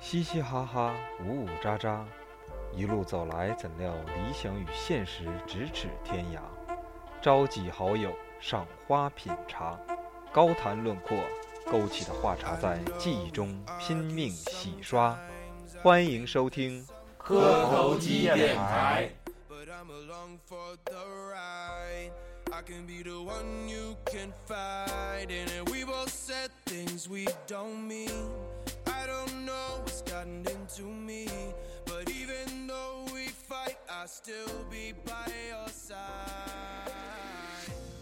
嘻嘻哈哈，呜呜喳喳，一路走来，怎料理想与现实咫尺天涯。召集好友，赏花品茶，高谈论阔，勾起的话茬在记忆中拼命洗刷。欢迎收听磕头机电台。but I'm along for the ride. I can be the one you can fight and we both said things we don't mean. I don't know what's gotten into me, but even though we fight, I'll still be by your side.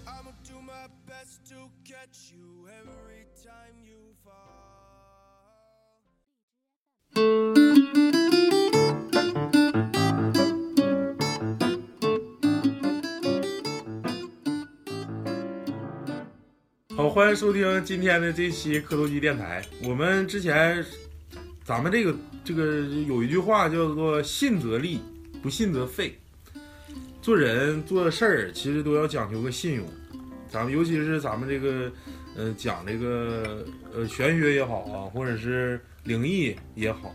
I'ma do my best to catch you every time you fall. 好，欢迎收听今天的这期磕头机电台。我们之前，咱们这个这个有一句话叫做“信则立，不信则废”。做人做事儿其实都要讲究个信用。咱们尤其是咱们这个，呃，讲这个呃玄学也好啊，或者是灵异也好，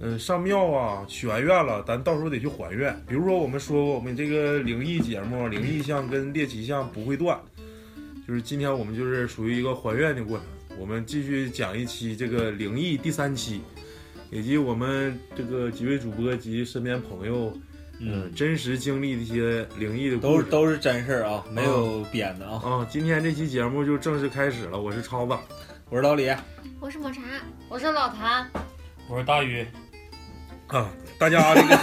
嗯、上庙啊许完愿了，咱到时候得去还愿。比如说我们说过，我们这个灵异节目，灵异项跟猎奇项不会断。就是今天我们就是属于一个还愿的过程，我们继续讲一期这个灵异第三期，以及我们这个几位主播及身边朋友，嗯，真实经历的一些灵异的故事。都都是真事儿啊，没有编的啊。啊，今天这期节目就正式开始了，我是超子。我是老李，我是抹茶，我是老谭，我是大宇，啊，大家这个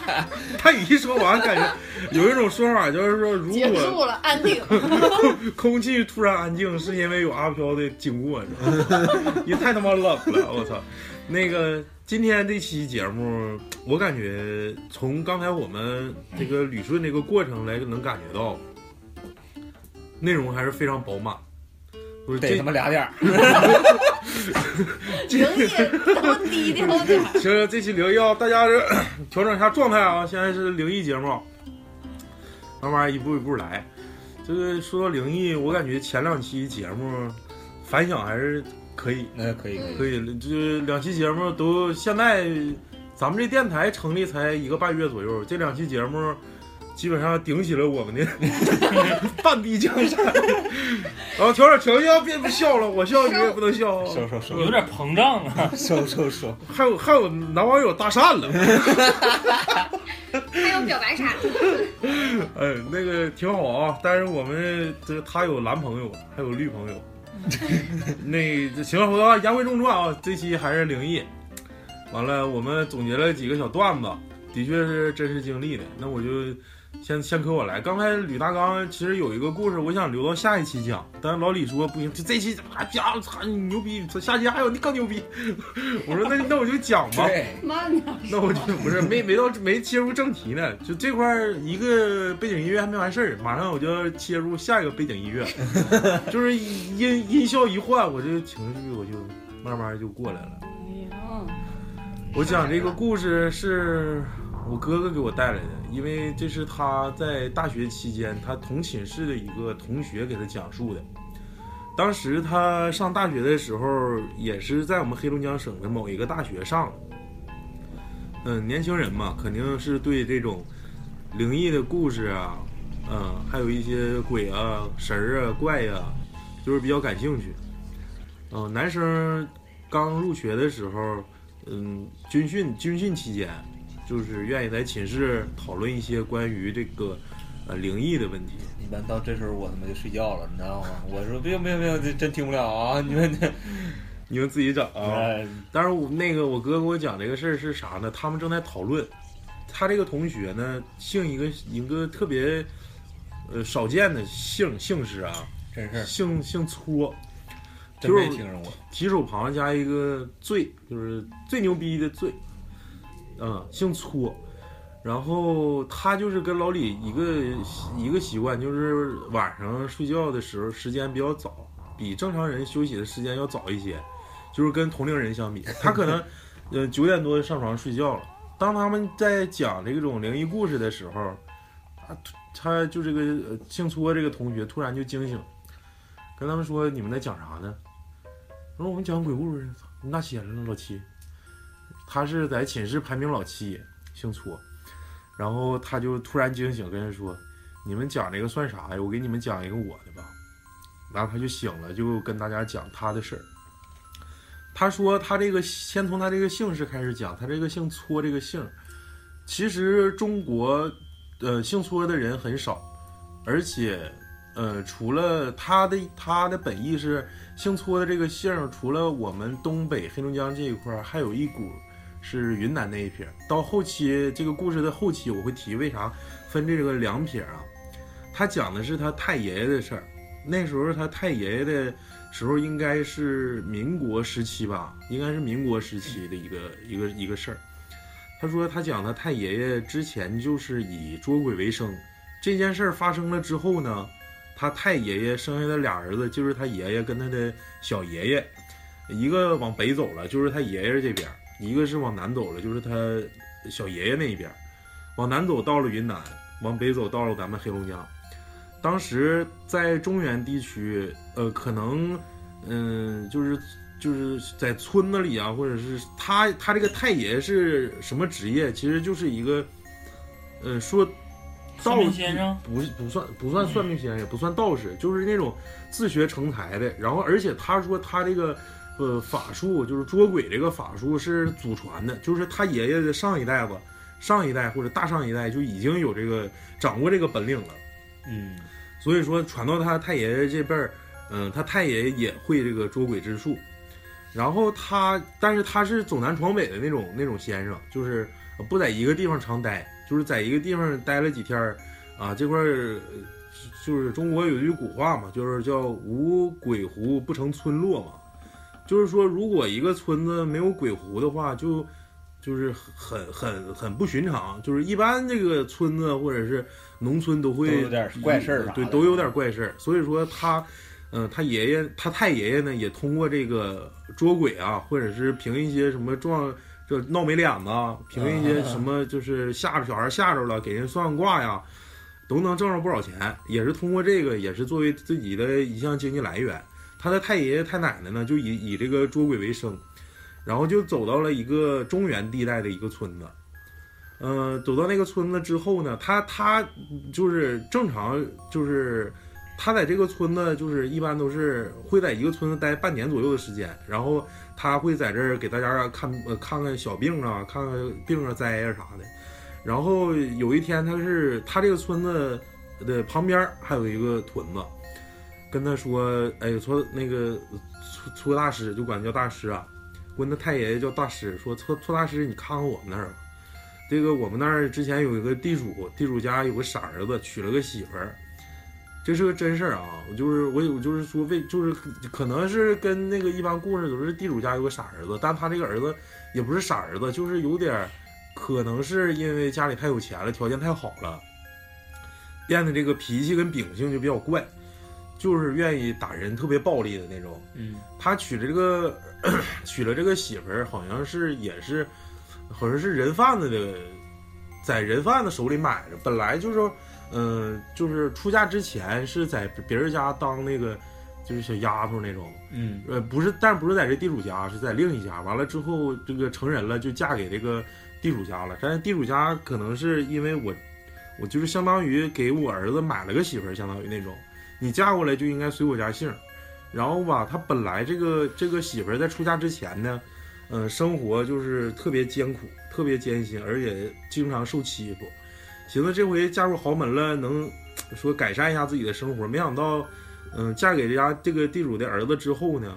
他一说完，感觉有一种说法，就是说，如结果束了，安定。空气突然安静，是因为有阿飘的经过，你知道吗？也太他妈冷了，我操！那个今天这期节目，我感觉从刚才我们这个捋顺这个过程来，能感觉到内容还是非常饱满。不是这得他妈俩点儿。灵异都低调点儿。行，这期灵异啊，大家是 调整一下状态啊。现在是灵异节目，慢慢一步一步来。这个说到灵异，我感觉前两期节目反响还是可以，那可以可以。可以。这两期节目都现在，咱们这电台成立才一个半月左右，这两期节目基本上顶起了我们的 半壁江山。然后调整情绪啊，别不笑了，我笑你也不能笑啊。收收收有点膨胀啊！收收收。还有还有男网友搭讪了。还有表白啥？哎，那个挺好啊，但是我们这个他有蓝朋友，还有绿朋友。那行了，我啊，言归正传啊，这期还是灵异。完了，我们总结了几个小段子，的确是真实经历的。那我就先先可我来。刚才吕大刚其实有一个故事，我想留到下一期讲，但是老李说不行，就这期啊，家伙操你牛逼，下期还有你更牛逼。我说那那我就讲吧。对，慢点。那我就不是没没到没切入正题呢，就这块儿一个背景音乐还没完事儿，马上我就要切入下一个背景音乐，就是音音效一换，我这个情绪我就慢慢就过来了。我讲这个故事是我哥哥给我带来的，因为这是他在大学期间他同寝室的一个同学给他讲述的。当时他上大学的时候，也是在我们黑龙江省的某一个大学上。嗯，年轻人嘛，肯定是对这种灵异的故事啊，嗯，还有一些鬼啊、神儿啊、怪呀、就是比较感兴趣。嗯、男生刚入学的时候，嗯，军训军训期间，就是愿意在寝室讨论一些关于这个呃灵异的问题。一般到这时候我他妈就睡觉了，你知道吗？我说没有没有没有，这真听不了啊！你们这，你们自己找啊。哎当然，我那个我哥跟我讲这个事儿是啥呢？他们正在讨论，他这个同学呢姓一个一个特别呃少见的姓姓氏啊，真是姓姓搓，真没听着过。提手旁加一个最，就是最牛逼的最，嗯，姓搓。然后他就是跟老李一个一个习惯，就是晚上睡觉的时候时间比较早，比正常人休息的时间要早一些，就是跟同龄人相比，他可能 呃九点多上床睡觉了。当他们在讲这种灵异故事的时候，他他就这个呃姓搓这个同学突然就惊醒，跟他们说：“你们在讲啥呢？”我说：“我们讲鬼故事。”操，你咋起来了，老七？他是在寝室排名老七，姓搓。然后他就突然惊醒，跟人说：“你们讲这个算啥呀？我给你们讲一个我的吧。”然后他就醒了，就跟大家讲他的事儿。他说他这个先从他这个姓氏开始讲，他这个姓搓这个姓，其实中国呃姓搓的人很少，而且呃除了他的他的本意是姓搓的这个姓，除了我们东北黑龙江这一块，还有一股是云南那一撇。到后期这个故事的后期，我会提为啥分这个两撇啊？他讲的是他太爷爷的事儿，那时候他太爷爷的。时候应该是民国时期吧，应该是民国时期的一个一个一个事儿。他说他讲他太爷爷之前就是以捉鬼为生，这件事儿发生了之后呢，他太爷爷生下的俩儿子就是他爷爷跟他的小爷爷，一个往北走了，就是他爷爷这边；一个是往南走了，就是他小爷爷那一边。往南走到了云南，往北走到了咱们黑龙江。当时在中原地区，呃，可能，嗯，就是就是在村子里啊，或者是他他这个太爷是什么职业？其实就是一个，呃，说道先生不不算不算算命先生，也不算道士，就是那种自学成才的。然后，而且他说他这个呃法术，就是捉鬼这个法术是祖传的，就是他爷爷的上一代吧、上一代或者大上一代就已经有这个掌握这个本领了。嗯。所以说，传到他太爷爷这辈儿，嗯，他太爷爷也会这个捉鬼之术。然后他，但是他是走南闯北的那种那种先生，就是不在一个地方常待，就是在一个地方待了几天儿，啊，这块儿就是中国有句古话嘛，就是叫无鬼狐不成村落嘛，就是说如果一个村子没有鬼狐的话，就就是很很很不寻常，就是一般这个村子或者是。农村都会有点怪事儿，对，都有点怪事儿。所以说他，嗯，他爷爷，他太爷爷呢，也通过这个捉鬼啊，或者是凭一些什么撞，这闹没脸子，凭一些什么，就是吓着小孩吓着了，给人算卦呀，都能挣上不少钱。也是通过这个，也是作为自己的一项经济来源。他的太爷爷太奶奶呢，就以以这个捉鬼为生，然后就走到了一个中原地带的一个村子。嗯，走到那个村子之后呢，他他就是正常，就是他在这个村子，就是一般都是会在一个村子待半年左右的时间，然后他会在这儿给大家看呃看看小病啊，看看病啊灾啊啥的。然后有一天，他是他这个村子的旁边还有一个屯子，跟他说，哎，说那个搓搓大师就管他叫大师啊，问他太爷爷叫大师，说搓搓大师，你看看我们那儿。这个我们那儿之前有一个地主，地主家有个傻儿子，娶了个媳妇儿，这是个真事儿啊！我就是我有就是说为就是可能是跟那个一般故事都是地主家有个傻儿子，但他这个儿子也不是傻儿子，就是有点可能是因为家里太有钱了，条件太好了，变得这个脾气跟秉性就比较怪，就是愿意打人，特别暴力的那种。嗯，他娶了这个娶了这个媳妇儿，好像是也是。好像是人贩子的，在人贩子手里买的。本来就是，嗯，就是出嫁之前是在别人家当那个，就是小丫头那种。嗯，呃，不是，但不是在这地主家，是在另一家。完了之后，这个成人了，就嫁给这个地主家了。但是地主家可能是因为我，我就是相当于给我儿子买了个媳妇儿，相当于那种，你嫁过来就应该随我家姓。然后吧，他本来这个这个媳妇儿在出嫁之前呢。嗯，生活就是特别艰苦，特别艰辛，而且经常受欺负。寻思这回嫁入豪门了，能说改善一下自己的生活。没想到，嗯，嫁给这家这个地主的儿子之后呢，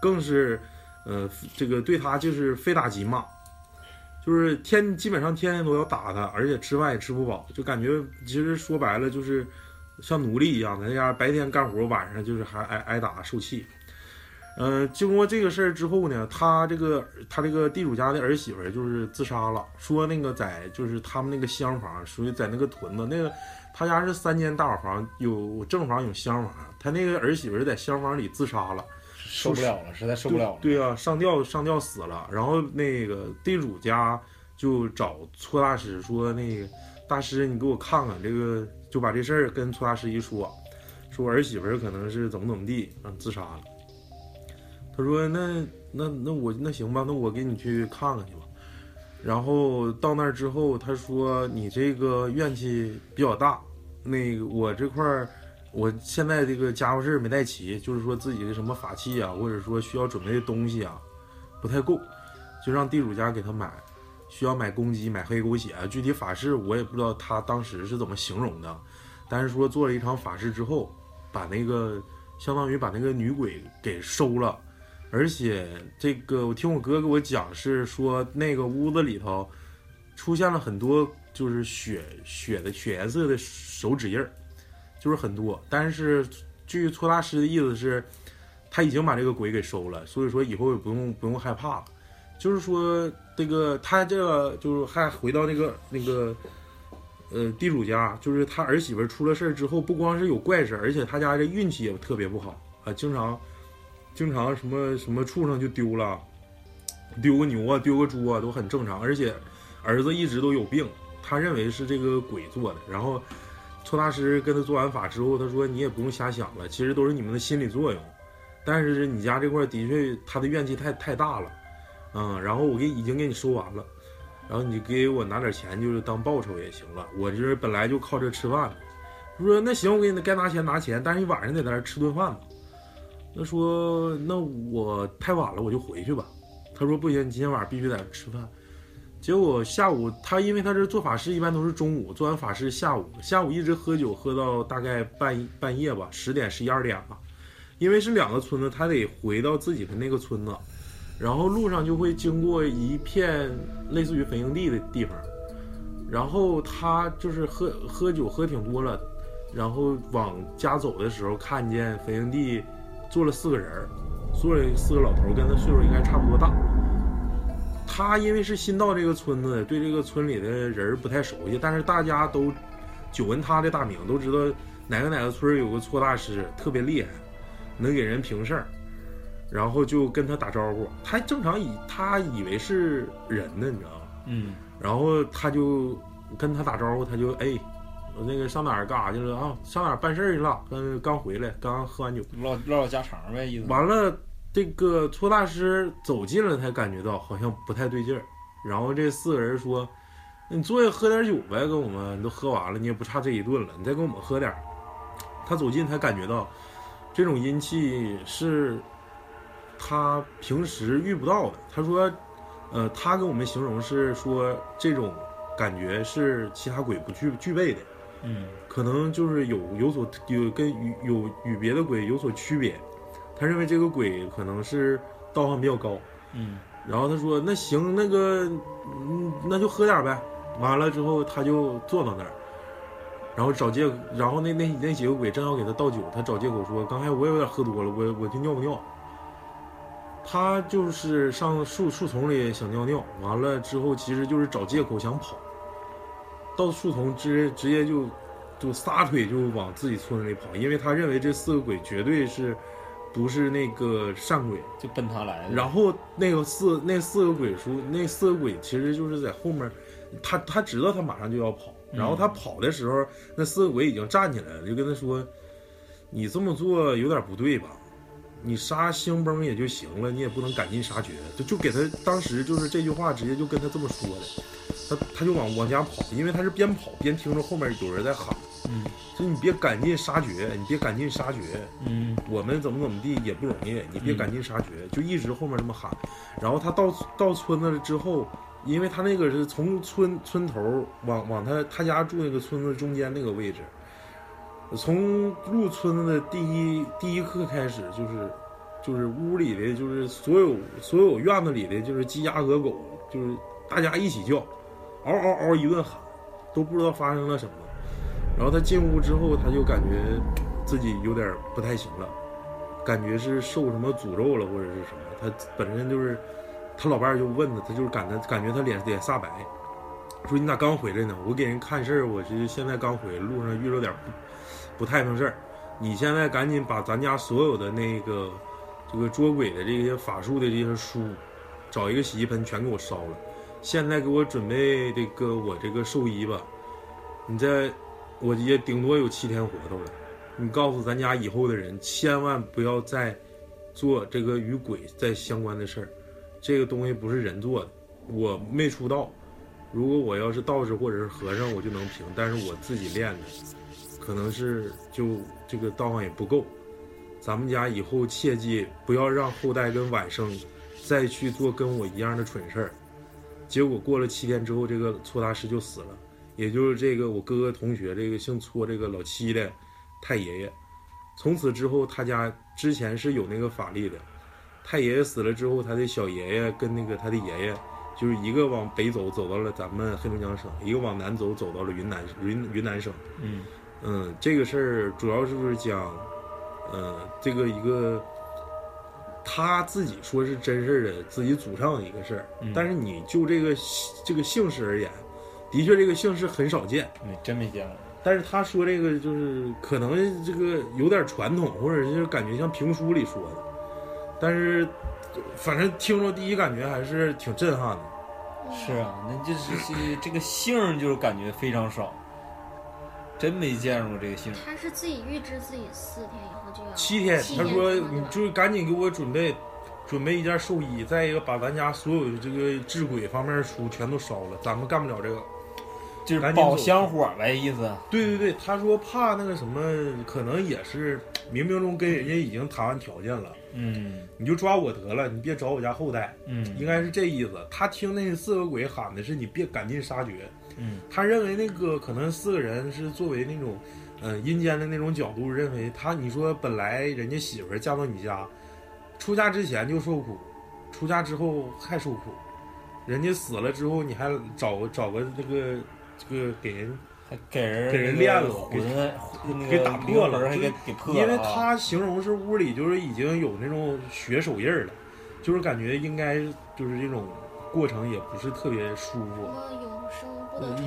更是，呃，这个对他就是非打即骂，就是天基本上天天都要打他，而且吃饭也吃不饱，就感觉其实说白了就是像奴隶一样，在家白天干活，晚上就是还挨挨打受气。嗯，经过这个事儿之后呢，他这个他这个地主家的儿媳妇就是自杀了。说那个在就是他们那个厢房，属于在那个屯子那个，他家是三间大瓦房，有正房有厢房。他那个儿媳妇在厢房里自杀了，受不了了，实在受不了了。对啊，上吊上吊死了。然后那个地主家就找搓大师说：“那个大师，你给我看看这个，就把这事儿跟搓大师一说，说我儿媳妇可能是怎么怎么地，嗯，自杀了。”他说：“那那那我那行吧，那我给你去看看去吧。”然后到那儿之后，他说你这个怨气比较大，那个我这块儿，我现在这个家伙事儿没带齐，就是说自己的什么法器啊，或者说需要准备的东西啊，不太够，就让地主家给他买，需要买公鸡、买黑狗血，具体法事我也不知道他当时是怎么形容的，但是说做了一场法事之后，把那个相当于把那个女鬼给收了。而且这个，我听我哥给我讲，是说那个屋子里头出现了很多就是血血的血颜色的手指印儿，就是很多。但是据搓大师的意思是，他已经把这个鬼给收了，所以说以后也不用不用害怕了。就是说这个他这个就是还回到那个那个呃地主家，就是他儿媳妇出了事儿之后，不光是有怪事，而且他家这运气也特别不好啊，经常。经常什么什么畜生就丢了，丢个牛啊，丢个猪啊，都很正常。而且儿子一直都有病，他认为是这个鬼做的。然后搓大师跟他做完法之后，他说：“你也不用瞎想了，其实都是你们的心理作用。但是你家这块的确他的怨气太太大了，嗯。然后我给已经给你收完了，然后你给我拿点钱，就是当报酬也行了。我这本来就靠这吃饭。他说那行，我给你该拿钱拿钱，但是你晚上得在这吃顿饭吧。”他说：“那我太晚了，我就回去吧。”他说：“不行，你今天晚上必须在这吃饭。”结果下午他因为他这做法事一般都是中午做完法事，下午下午一直喝酒喝到大概半半夜吧，十点十一二点吧。因为是两个村子，他得回到自己的那个村子，然后路上就会经过一片类似于坟营地的地方，然后他就是喝喝酒喝挺多了，然后往家走的时候看见坟营地。坐了四个人儿，坐了四个老头儿，跟他岁数应该差不多大。他因为是新到这个村子，对这个村里的人不太熟悉，但是大家都久闻他的大名，都知道哪个哪个村有个搓大师特别厉害，能给人平事儿，然后就跟他打招呼。他正常以他以为是人呢，你知道吗？嗯。然后他就跟他打招呼，他就哎。我那个上哪儿干啥去了啊？上哪儿办事儿去了？刚刚回来，刚刚喝完酒，唠唠唠家常呗，意思。完了，这个搓大师走近了，才感觉到好像不太对劲儿。然后这四个人说：“你坐下喝点酒呗，跟我们都喝完了，你也不差这一顿了，你再跟我们喝点儿。”他走近才感觉到，这种阴气是他平时遇不到的。他说：“呃，他跟我们形容是说这种感觉是其他鬼不具具备的。”嗯，可能就是有有所有跟与有与别的鬼有所区别，他认为这个鬼可能是道行比较高，嗯，然后他说那行那个，嗯，那就喝点呗。完了之后他就坐到那儿，然后找借，然后那那那几个鬼正要给他倒酒，他找借口说刚才我也有点喝多了，我我就尿不尿。他就是上树树丛里想尿尿，完了之后其实就是找借口想跑。到树丛直直接就就撒腿就往自己村子里跑，因为他认为这四个鬼绝对是不是那个善鬼，就奔他来的。然后那个四那四个鬼叔那四个鬼其实就是在后面，他他知道他马上就要跑，然后他跑的时候，那四个鬼已经站起来了，就跟他说：“你这么做有点不对吧？你杀兴崩也就行了，你也不能赶尽杀绝。”就就给他当时就是这句话直接就跟他这么说的。他他就往往家跑，因为他是边跑边听着后面有人在喊，嗯，说你别赶尽杀绝，你别赶尽杀绝，嗯，我们怎么怎么地也不容易，你别赶尽杀绝，就一直后面这么喊。然后他到到村子了之后，因为他那个是从村村头往往他他家住那个村子中间那个位置，从入村子的第一第一刻开始，就是就是屋里的就是所有所有院子里的就是鸡鸭鹅狗，就是大家一起叫。嗷嗷嗷一顿喊，都不知道发生了什么。然后他进屋之后，他就感觉自己有点不太行了，感觉是受什么诅咒了或者是什么。他本身就是，他老伴儿就问他，他就是感觉感觉他脸脸煞白，说你咋刚回来呢？我给人看事儿，我是现在刚回，路上遇到点不太成事儿。你现在赶紧把咱家所有的那个这个捉鬼的这些法术的这些书，找一个洗衣盆全给我烧了。现在给我准备这个我这个寿衣吧，你这我也顶多有七天活头了。你告诉咱家以后的人，千万不要再做这个与鬼再相关的事儿，这个东西不是人做的，我没出道，如果我要是道士或者是和尚，我就能平。但是我自己练的，可能是就这个道行也不够。咱们家以后切记不要让后代跟晚生再去做跟我一样的蠢事儿。结果过了七天之后，这个搓大师就死了，也就是这个我哥哥同学这个姓搓这个老七的太爷爷。从此之后，他家之前是有那个法力的。太爷爷死了之后，他的小爷爷跟那个他的爷爷，就是一个往北走，走到了咱们黑龙江省；一个往南走，走到了云南云云南省。嗯嗯，这个事儿主要是讲，嗯，这个一个他自己说是真事儿的自己祖上的一个事儿，嗯但是你就这个这个姓氏而言，的确这个姓氏很少见。没真没见过。但是他说这个就是可能这个有点传统，或者是感觉像评书里说的，但是反正听着第一感觉还是挺震撼的。是啊，那就是这这个姓儿就是感觉非常少，真没见过这个姓儿。他是自己预知自己四天以后就要七天，他说你就是赶紧给我准备准备一件寿衣，再一个把咱家所有的这个治鬼方面的书全都烧了，咱们干不了这个。就是保香火呗，意思。对对对，他说怕那个什么，可能也是冥冥中跟人家已经谈完条件了，嗯你就抓我得了，你别找我家后代。嗯应该是这意思。他听那四个鬼喊的是你别赶尽杀绝，嗯他认为那个可能四个人是作为那种，呃阴间的那种角度，认为他你说本来人家媳妇儿嫁到你家，出嫁之前就受苦，出嫁之后还受苦，人家死了之后你还找找个这个这个给人，还给人给人那个练了魂那个给打破了还给就给破了啊。因为他形容是屋里就是已经有那种血手印了，就是感觉应该就是这种过程也不是特别舒服。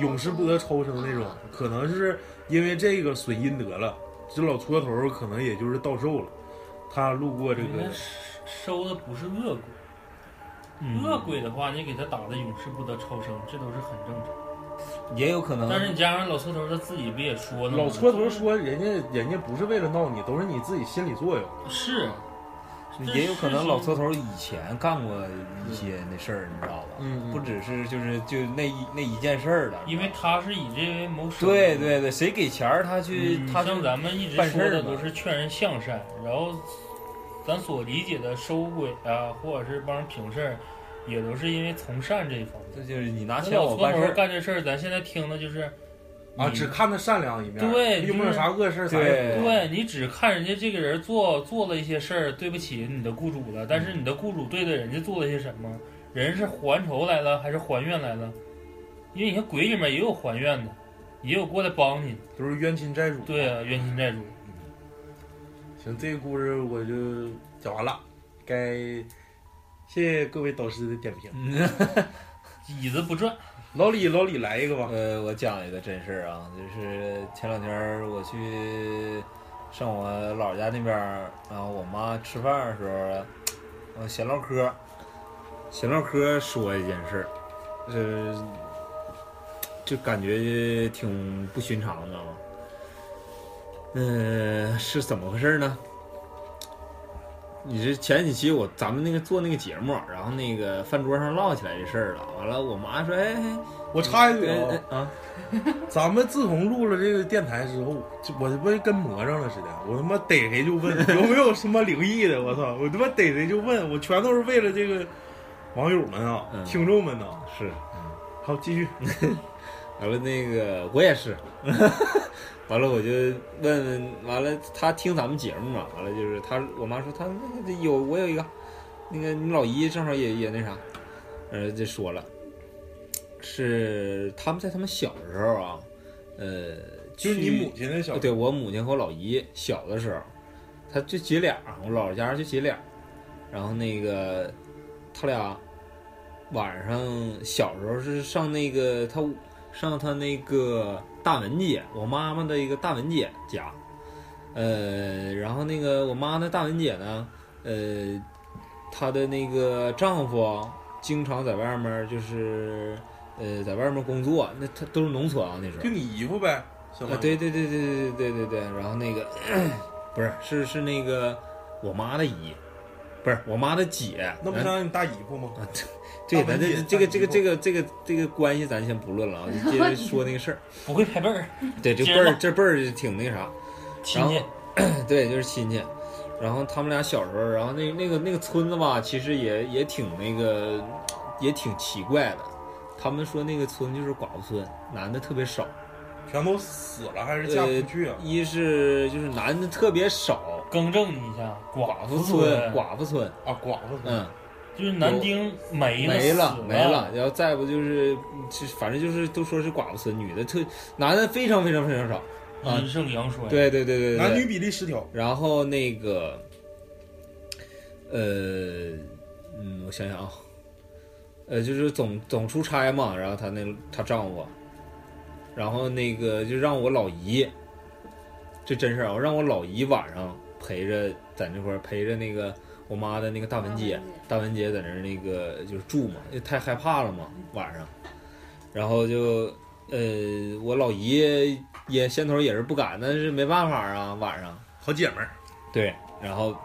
永世不得超生那种啊，可能是因为这个损阴德了。这老搓头可能也就是到寿了，他路过这个，收的不是恶鬼，嗯恶鬼的话，你给他打的永世不得超生，这都是很正常。也有可能，但是你加上老搓头他自己不也说？老搓头说人家人家不是为了闹你，都是你自己心理作用。是，也有可能老车头以前干过一些那事儿，你知道吧？嗯不只是就是就那一那一件事儿了。因为他是以这为谋生。对对对，谁给钱儿他去嗯，他像咱们一直办事说的都是劝人向善，然后咱所理解的收鬼啊，或者是帮人平事儿，也都是因为从善这一方面。这就是你拿钱老搓头我办事儿。干这事儿，咱现在听的就是啊，只看他善良一面，对有没有啥恶事对你只看人家这个人做做了一些事儿，对不起你的雇主了，但是你的雇主对的人家做了些什么？人是还仇来了还是还愿来了？因为你看鬼里面也有还愿的，也有过来帮你的。都是冤亲债主。对啊，冤亲债主。行，这个故事我就讲完了，该谢谢各位导师的点评。椅子不转，老李，老李来一个吧。呃，我讲一个真事儿啊，就是前两天我去上我姥姥家那边儿，然后我妈吃饭的时候，呃，闲唠嗑，闲唠嗑说一件事儿，呃，就感觉挺不寻常，你知道吗？嗯、是怎么回事呢？你这前几期我咱们那个做那个节目，然后那个饭桌上唠起来这事儿了，完了我妈说，哎，哎我插一嘴哎啊，咱们自从录了这个电台之后，就我他妈跟魔怔了似的，我他妈逮谁就问 有没有什么灵异的，我操，我他妈逮谁就问，我全都是为了这个网友们啊、嗯听众们呐。是。好，继续。完了，那个我也是，完了我就问问，完了他听咱们节目嘛，完了就是他，我妈说他那有我有一个，那个你老姨正好也也那啥，呃，就说了，是他们在他们小时候啊，呃，就是你母亲的小对我母亲和我老姨小的时候，他就姐俩，我姥姥家就姐俩，然后那个他俩晚上小时候是上那个他上他那个大文姐，我妈妈的一个大文姐家，呃，然后那个我妈那大文姐呢，呃，她的那个丈夫啊经常在外面就是呃在外面工作，那他都是农村啊那时候就。你姨夫呗，啊，于对对对对对对对对，然后那个不是是是那个我妈的姨，不是我妈的姐，那不咱像你大姨夫吗？啊，这这 咱这这个这个这个这个这个关系咱先不论了啊，就接着说那个事儿。不会排辈儿，对，这辈儿这辈儿挺那啥，亲戚 对，就是亲戚。然后他们俩小时候，然后那那个那个村子吧，其实也也挺那个，也挺奇怪的。他们说那个村就是寡妇村，男的特别少。全都死了还是嫁不出去啊？一是就是男的特别少，更正你一下，寡妇妇村寡妇村，啊，寡妇村嗯，就是男丁没了没了没了。然后再不就是，就反正就是都说是寡妇村，女的特男的非常非常非常少。啊阴盛阳衰。，对对对对对，男女比例失调。然后那个，呃，嗯，我想想啊，呃，就是总总出差嘛，然后她那她丈夫，然后那个就让我老姨，这真事儿啊，让我老姨晚上陪着在那块儿陪着那个我妈的那个大文姐，大文姐。在那儿那个就是住嘛，因为太害怕了嘛，晚上，然后就呃，我老姨也先头也是不敢，但是没办法啊，晚上。好姐们儿，对，然后，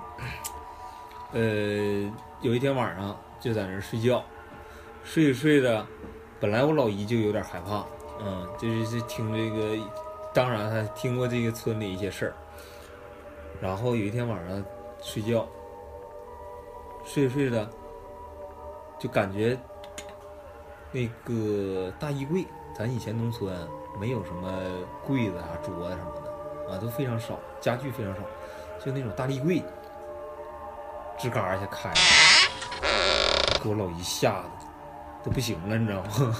呃，有一天晚上就在那儿睡觉，睡着睡着，本来我老姨就有点害怕，嗯，就是是听这个，当然还听过这个村里一些事儿，然后有一天晚上睡觉，睡着睡着，就感觉那个大衣柜，咱以前农村没有什么柜子啊、桌子什么的啊，都非常少，家具非常少，就那种大立柜，吱嘎一下开了，给我老姨吓得都不行了，你知道吗？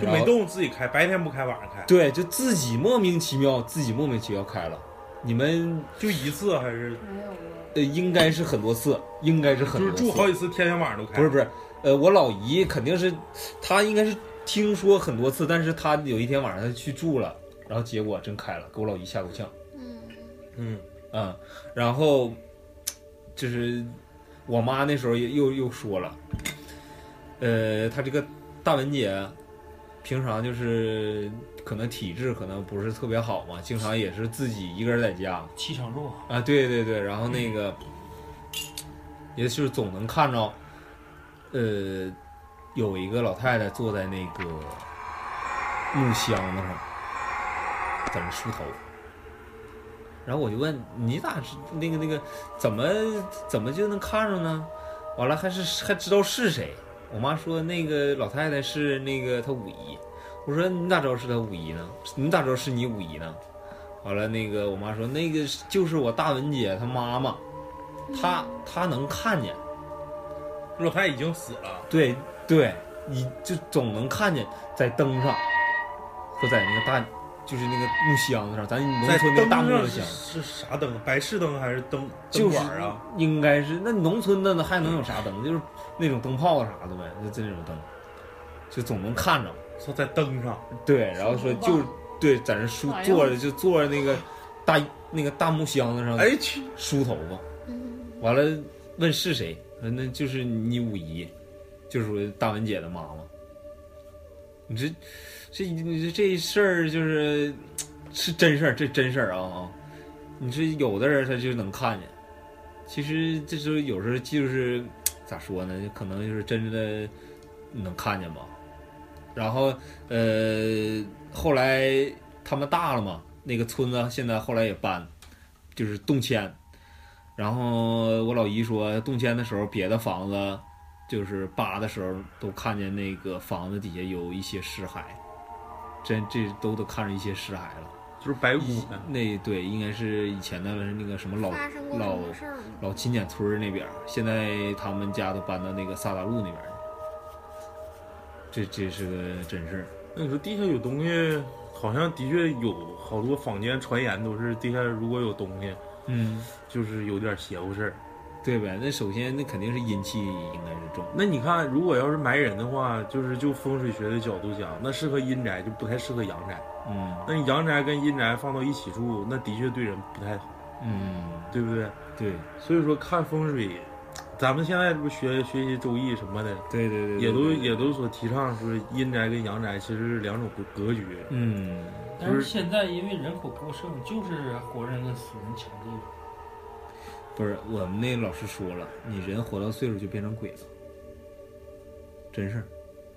就没动自己开，白天不开，晚上开，对，就自己莫名其妙，自己莫名其妙开了。你们就一次还是没有。呃，应该是很多次，应该是很多次。是住好几次，天天晚上都开。不是不是，呃，我老姨肯定是，她应该是听说很多次，但是她有一天晚上她去住了，然后结果真开了，给我老姨吓够呛。嗯，嗯，嗯，然后就是我妈那时候也又又说了，呃，她这个大文姐平常就是可能体质可能不是特别好嘛，经常也是自己一个人在家气场弱，啊，对对对，然后那个 也就是总能看着，呃，有一个老太太坐在那个木箱子上，在那梳头。然后我就问你咋知那个那个怎么怎么就能看着呢？完了还是还知道是谁？我妈说那个老太太是那个她五姨。我说你咋知道是她五姨呢？你咋知道是你五姨呢？完了那个我妈说那个就是我大文姐她妈妈，她她能看见。老太太已经死了，对对，你就总能看见在灯上和在那个大就是那个木箱子上，咱农村那个大木头箱是。是啥灯？白炽灯还是灯就是灯管啊？应该是那农村的呢，还能有啥灯？就是那种灯泡啥的呗，就这种灯，就总能看着。说在灯上，对，然后说就对，在那梳坐着就坐着那个大那个大木箱子上哎去，梳头发，嗯，完了问是谁，说那就是你五姨，就是说大文姐的妈妈。你这这你这这事儿就是是真事儿，这真事儿啊啊！你说有的人他就能看见，其实这时候有时候就是咋说呢？可能就是真的能看见吧。然后呃，后来他们大了嘛，那个村子现在后来也搬，就是动迁。然后我老姨说，动迁的时候，别的房子就是扒的时候，都看见那个房子底下有一些尸骸，真这都都看着一些尸骸了。就是白骨。那对，应该是以前的那个什么老老？老勤俭村儿那边儿，现在他们家都搬到那个萨达路那边儿去。这这是个真事儿。那你说地下有东西，好像的确有好多坊间传言都是地下如果有东西，嗯，就是有点邪乎事儿。对呗？那首先那肯定是阴气应该是重。那你看，如果要是埋人的话，就是就风水学的角度讲，那适合阴宅，就不太适合阳宅。嗯那你阳宅跟阴宅放到一起住，那的确对人不太好，嗯，对不对？对所以说看风水，咱们现在不学学习周易什么的，对对对，也都对也都所提倡说阴宅跟阳宅其实是两种格格局。嗯。但是现在因为人口过剩，就是活人跟死人抢地。不是我们那老师说了，你人活到岁数就变成鬼了，真事儿。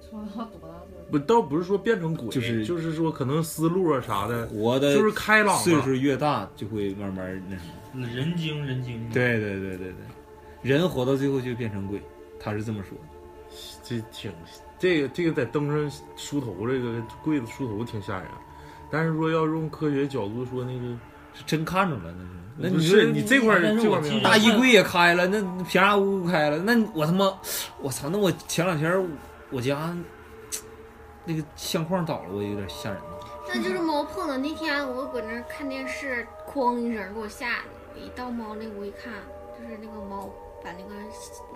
说到多大岁数？不，倒不是说变成鬼，就是就是说可能思路啊啥的，活的就是开朗岁数越大，就会慢慢那什么。人精人精。对对对对对，人活到最后就变成鬼，他是这么说的。这挺这个这个在灯上梳头，这个柜子梳头挺吓人。但是说要用科学角度说，那个是真看着了，那是。那不你是你这块儿这大衣柜也开了，那那平安屋开了，那我他妈，我操！那我前两天我家那个相框倒了，我有点吓人了。那就是猫碰的那天，我搁那儿看电视，哐一声给我吓的。我一到猫那屋一看，就是那个猫把那个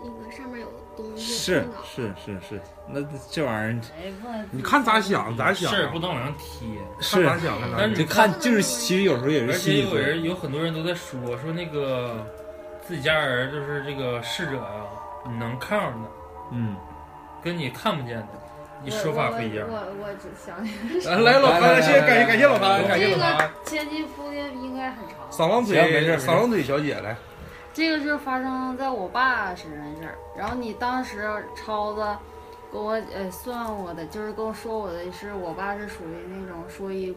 那个上面有东西是是是是，那这玩意儿你看咋想咋想事儿不能往上贴。看咋想看咋想但是就看就是其实有时候也而是心且有。人有很多人都在说说那个自己家人就是这个逝者呀、你能看着的，嗯，跟你看不见的，你说法不一样我。我我只想起来来来老潘，谢谢感谢感谢老潘，感谢这个老潘。前期铺的应该很长。扫狼行没事腿，没事扫狼腿小姐来，这个是发生在我爸身上的事儿，然后你当时超子跟我呃算我的，就是跟我说我的是我爸是属于那种说一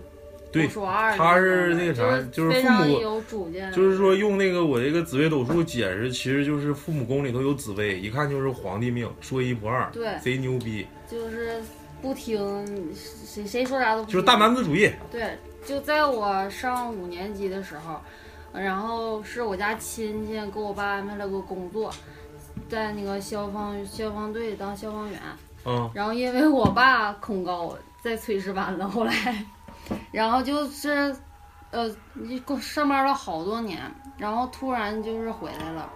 对不说二的他是那个啥就是非父母常有主见，就是说用那个我这个紫微斗数解释，其实就是父母宫里头有紫薇，一看就是皇帝命，说一不二，对贼牛逼，就是不听谁谁说啥都不听，就是大男子主义。对，就在我上五年级的时候，然后是我家亲戚给我爸安排了个工作，在那个消防消防队当消防员。嗯，然后因为我爸恐高，在炊事班了，后来，然后就是，呃，一共上班了好多年，然后突然就是回来了，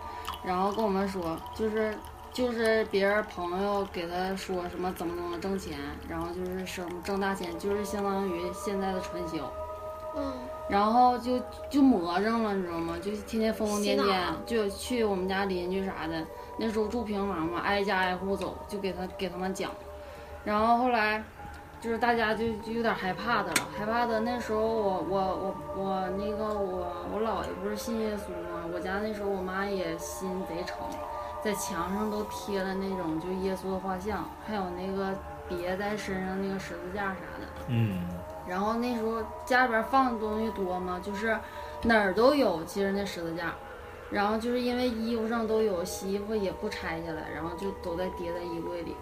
然后跟我们说，就是就是别人朋友给他说什么怎么怎么挣钱，然后就是什么挣大钱，就是相当于现在的传销。嗯，然后就就魔怔了，你知道吗？就天天疯疯癫癫就去我们家邻居啥的，那时候住平房嘛，挨家挨户走，就给他给他们讲。然后后来就是大家就就有点害怕的了，害怕的那时候我我我我那个我我姥爷不是信耶稣吗？我家那时候我妈也心贼诚，在墙上都贴了那种就耶稣的画像，还有那个别在身上那个十字架啥的。嗯，然后那时候家里边放的东西多嘛，就是哪儿都有，其实那十字架。然后就是因为衣服上都有，洗衣服也不拆下来，然后就都在叠在衣柜里。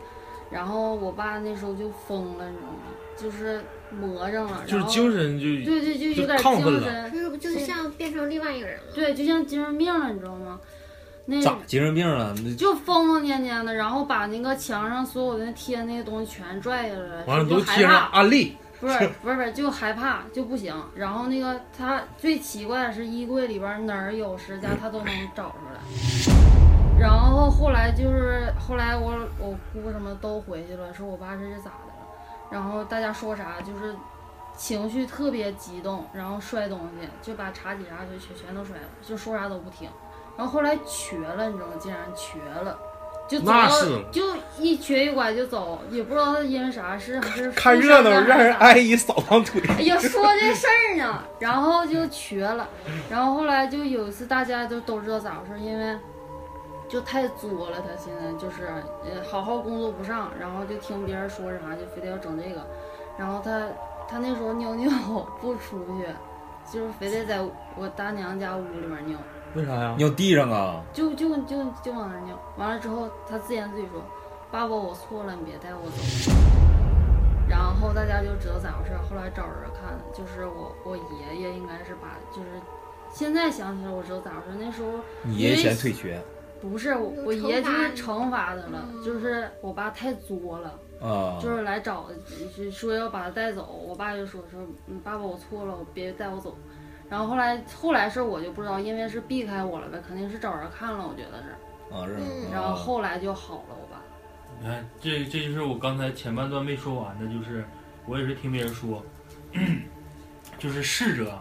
然后我爸那时候就疯了，你知道吗？就是魔怔了，就是然后精神就对对，就有点亢奋了精神，就是就是像变成另外一个人了。对，就像精神病了，你知道吗？那咋精神病了？那就疯疯癫癫的，然后把那个墙上所有的贴的那些东西全拽下来了，完了就害都贴上怕。安利，不是 不是不是，就害怕就不行。然后那个他最奇怪的是衣柜里边哪儿有十字架，他都能找出来。然后后来就是后来我我姑什么都回去了，说我爸这是咋的了。然后大家说啥就是情绪特别激动，然后摔东西，就把茶几啥就全全都摔了，就说啥都不听。然后后来瘸了，你知道吗？竟然瘸了。就走是就一瘸一拐就走，也不知道他因为啥事，还是看热闹让人还是咋挨一扫堂腿。哎呀，说这事儿呢，然后就瘸了，然后后来就有一次大家都都知道咋回事，因为就太作了，他现在就是呃好好工作不上，然后就听别人说啥就非得要整这个，然后他他那时候尿尿 不出去，就是非得在我大娘家屋里面尿，为啥呀？尿地上啊？就就就就往那儿尿，完了之后他自言自语说：“爸爸，我错了，你别带我走。”然后大家就知道咋回事。后来找人看，就是我我爷爷应该是把，就是现在想起来我知道咋回事。那时候你爷爷嫌退学不是我我爷爷就是惩罚他了，就是我爸太作了，啊？就是来找是说要把他带走。我爸就说说，嗯，爸爸我错了，我别带我走。然后后来后来是我就不知道，因为是避开我了呗，肯定是找人看了，我觉得是。啊，是嗯然后后来就好了，我爸。你看，这这就是我刚才前半段没说完的，就是我也是听别人说，就是逝者，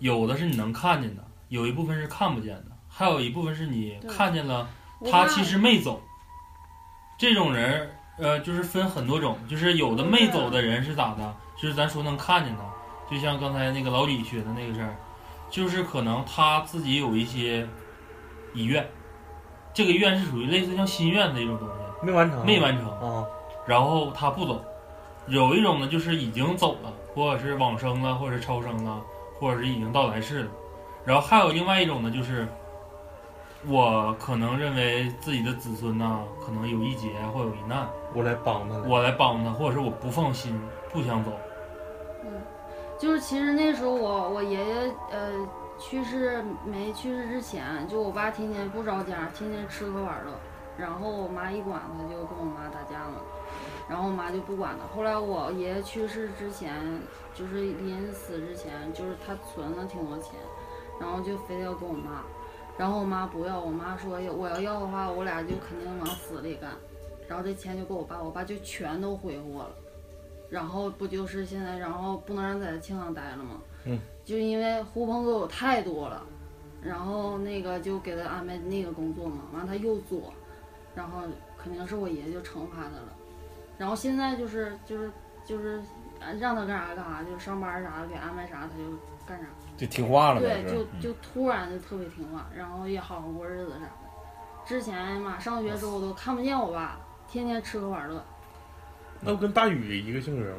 有的是你能看见的，有一部分是看不见的，还有一部分是你看见了，他其实没走。这种人，呃，就是分很多种，就是有的没走的人是咋的？就是咱说能看见他，就像刚才那个老李学的那个事儿，就是可能他自己有一些遗愿，这个愿是属于类似像心愿的一种东西，没完成，没完成，啊，然后他不走。有一种呢，就是已经走了，或者是往生了，或者是超生了，或者是已经到来世了。然后还有另外一种呢，就是我可能认为自己的子孙呐、可能有一劫或有一难，我来帮他。我来帮他，或者是我不放心，不想走。就是其实那时候我我爷爷呃去世没去世之前，就我爸天天不着家，天天吃喝玩乐，然后我妈一管他就跟我妈打架嘛，然后我妈就不管他。后来我爷爷去世之前，就是临死之前，就是他存了挺多钱，然后就非得要跟我妈，然后我妈不要，我妈说我要要的话，我俩就肯定往死里干，然后这钱就给我爸，我爸就全都挥霍了。然后不就是现在，然后不能让在青岛待了吗？嗯，就因为狐朋狗友太多了，然后那个就给他安排那个工作嘛，完了他又作，然后肯定是我爷爷就惩罚他了，然后现在就是就是就是呃让他干啥干啥，就是上班啥的给安排啥他就干啥，就听话了呗，对，就就突然就特别听话，然后也好好过日子啥的。之前嘛，上学之后都看不见我爸，天天吃喝玩乐。那不跟大宇一个性格吗。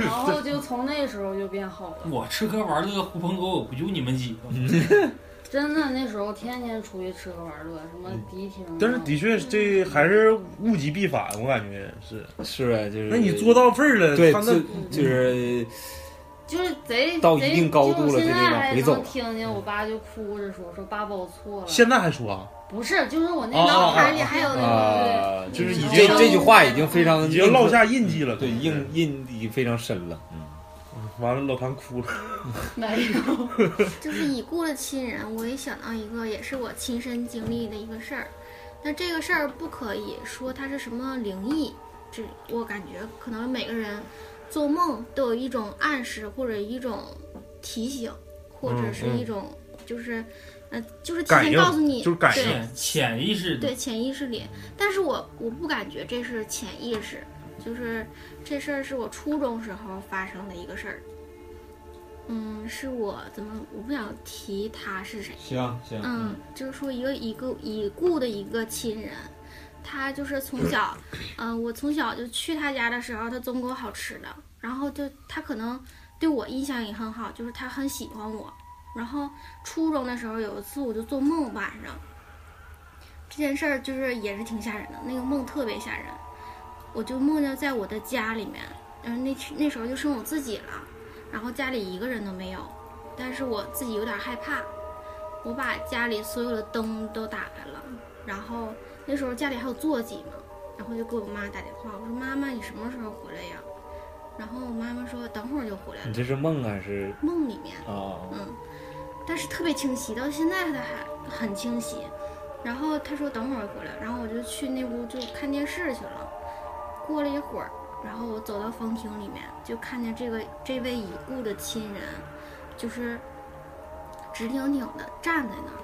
然后就从那时候就变好了，我吃喝玩乐，狐朋狗友不就你们几个吗？真的那时候天天出去吃喝玩乐，什么迪厅啊。但是的确，这还是物极必反，我感觉是。是啊，就是那你做到份儿了，对，他那就就是就是贼到一贼定高度了就现在还能听见我爸就哭着说说爸爸我错了。现在还说啊，不是，就是我那哦脑海哦里还有那个啊，就是已这经这句话已经非常已经烙下印记了。对印印已经非常深了。嗯，完了，老谭哭了。没有。就是已故的亲人，我也想到一个，也是我亲身经历的一个事儿。但这个事儿不可以说它是什么灵异，这我感觉可能每个人做梦都有一种暗示或者一种提醒，或者是一种就是，呃，就是提前告诉你，就是感应对潜潜意识的对潜意识里，但是我我不感觉这是潜意识，就是这事儿是我初中时候发生的一个事儿。嗯，是我怎么我不想提他是谁，行行，嗯，就是说一个已故已故的一个亲人，他就是从小，嗯、我从小就去他家的时候，他总给我好吃的，然后就他可能对我印象也很好，就是他很喜欢我。然后初中的时候有一次我就做梦晚上，这件事儿就是也是挺吓人的，那个梦特别吓人，我就梦见在我的家里面，嗯，那那时候就剩我自己了，然后家里一个人都没有，但是我自己有点害怕，我把家里所有的灯都打开了，然后那时候家里还有座机嘛，然后就给我妈打电话，我说妈妈你什么时候回来呀？然后我妈妈说等会儿就回来了，你这是梦还是？梦里面，啊？嗯，但是特别清晰，到现在他还很清晰。然后他说等会儿回来，然后我就去那屋就看电视去了。过了一会儿，然后我走到房厅里面，就看见这个这位已故的亲人，就是直挺挺的站在那儿，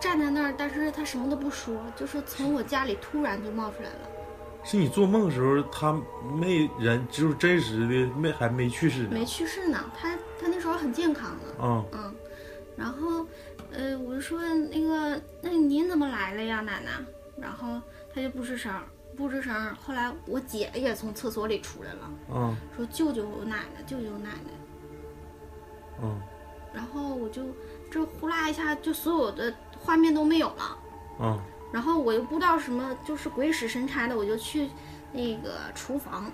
站在那儿，但是他什么都不说，就是从我家里突然就冒出来了。是你做梦的时候，他没人，就是真实的没还没去世呢。没去世呢，他他那时候很健康呢。啊，嗯，然后，呃，我就说那个，那您怎么来了呀，奶奶？然后他就不吱声，不吱声。后来我姐也从厕所里出来了，嗯，说救救我奶奶，救救我奶奶。嗯，然后我就这呼啦一下，就所有的画面都没有了。啊，然后我又不知道什么，就是鬼使神差的，我就去那个厨房。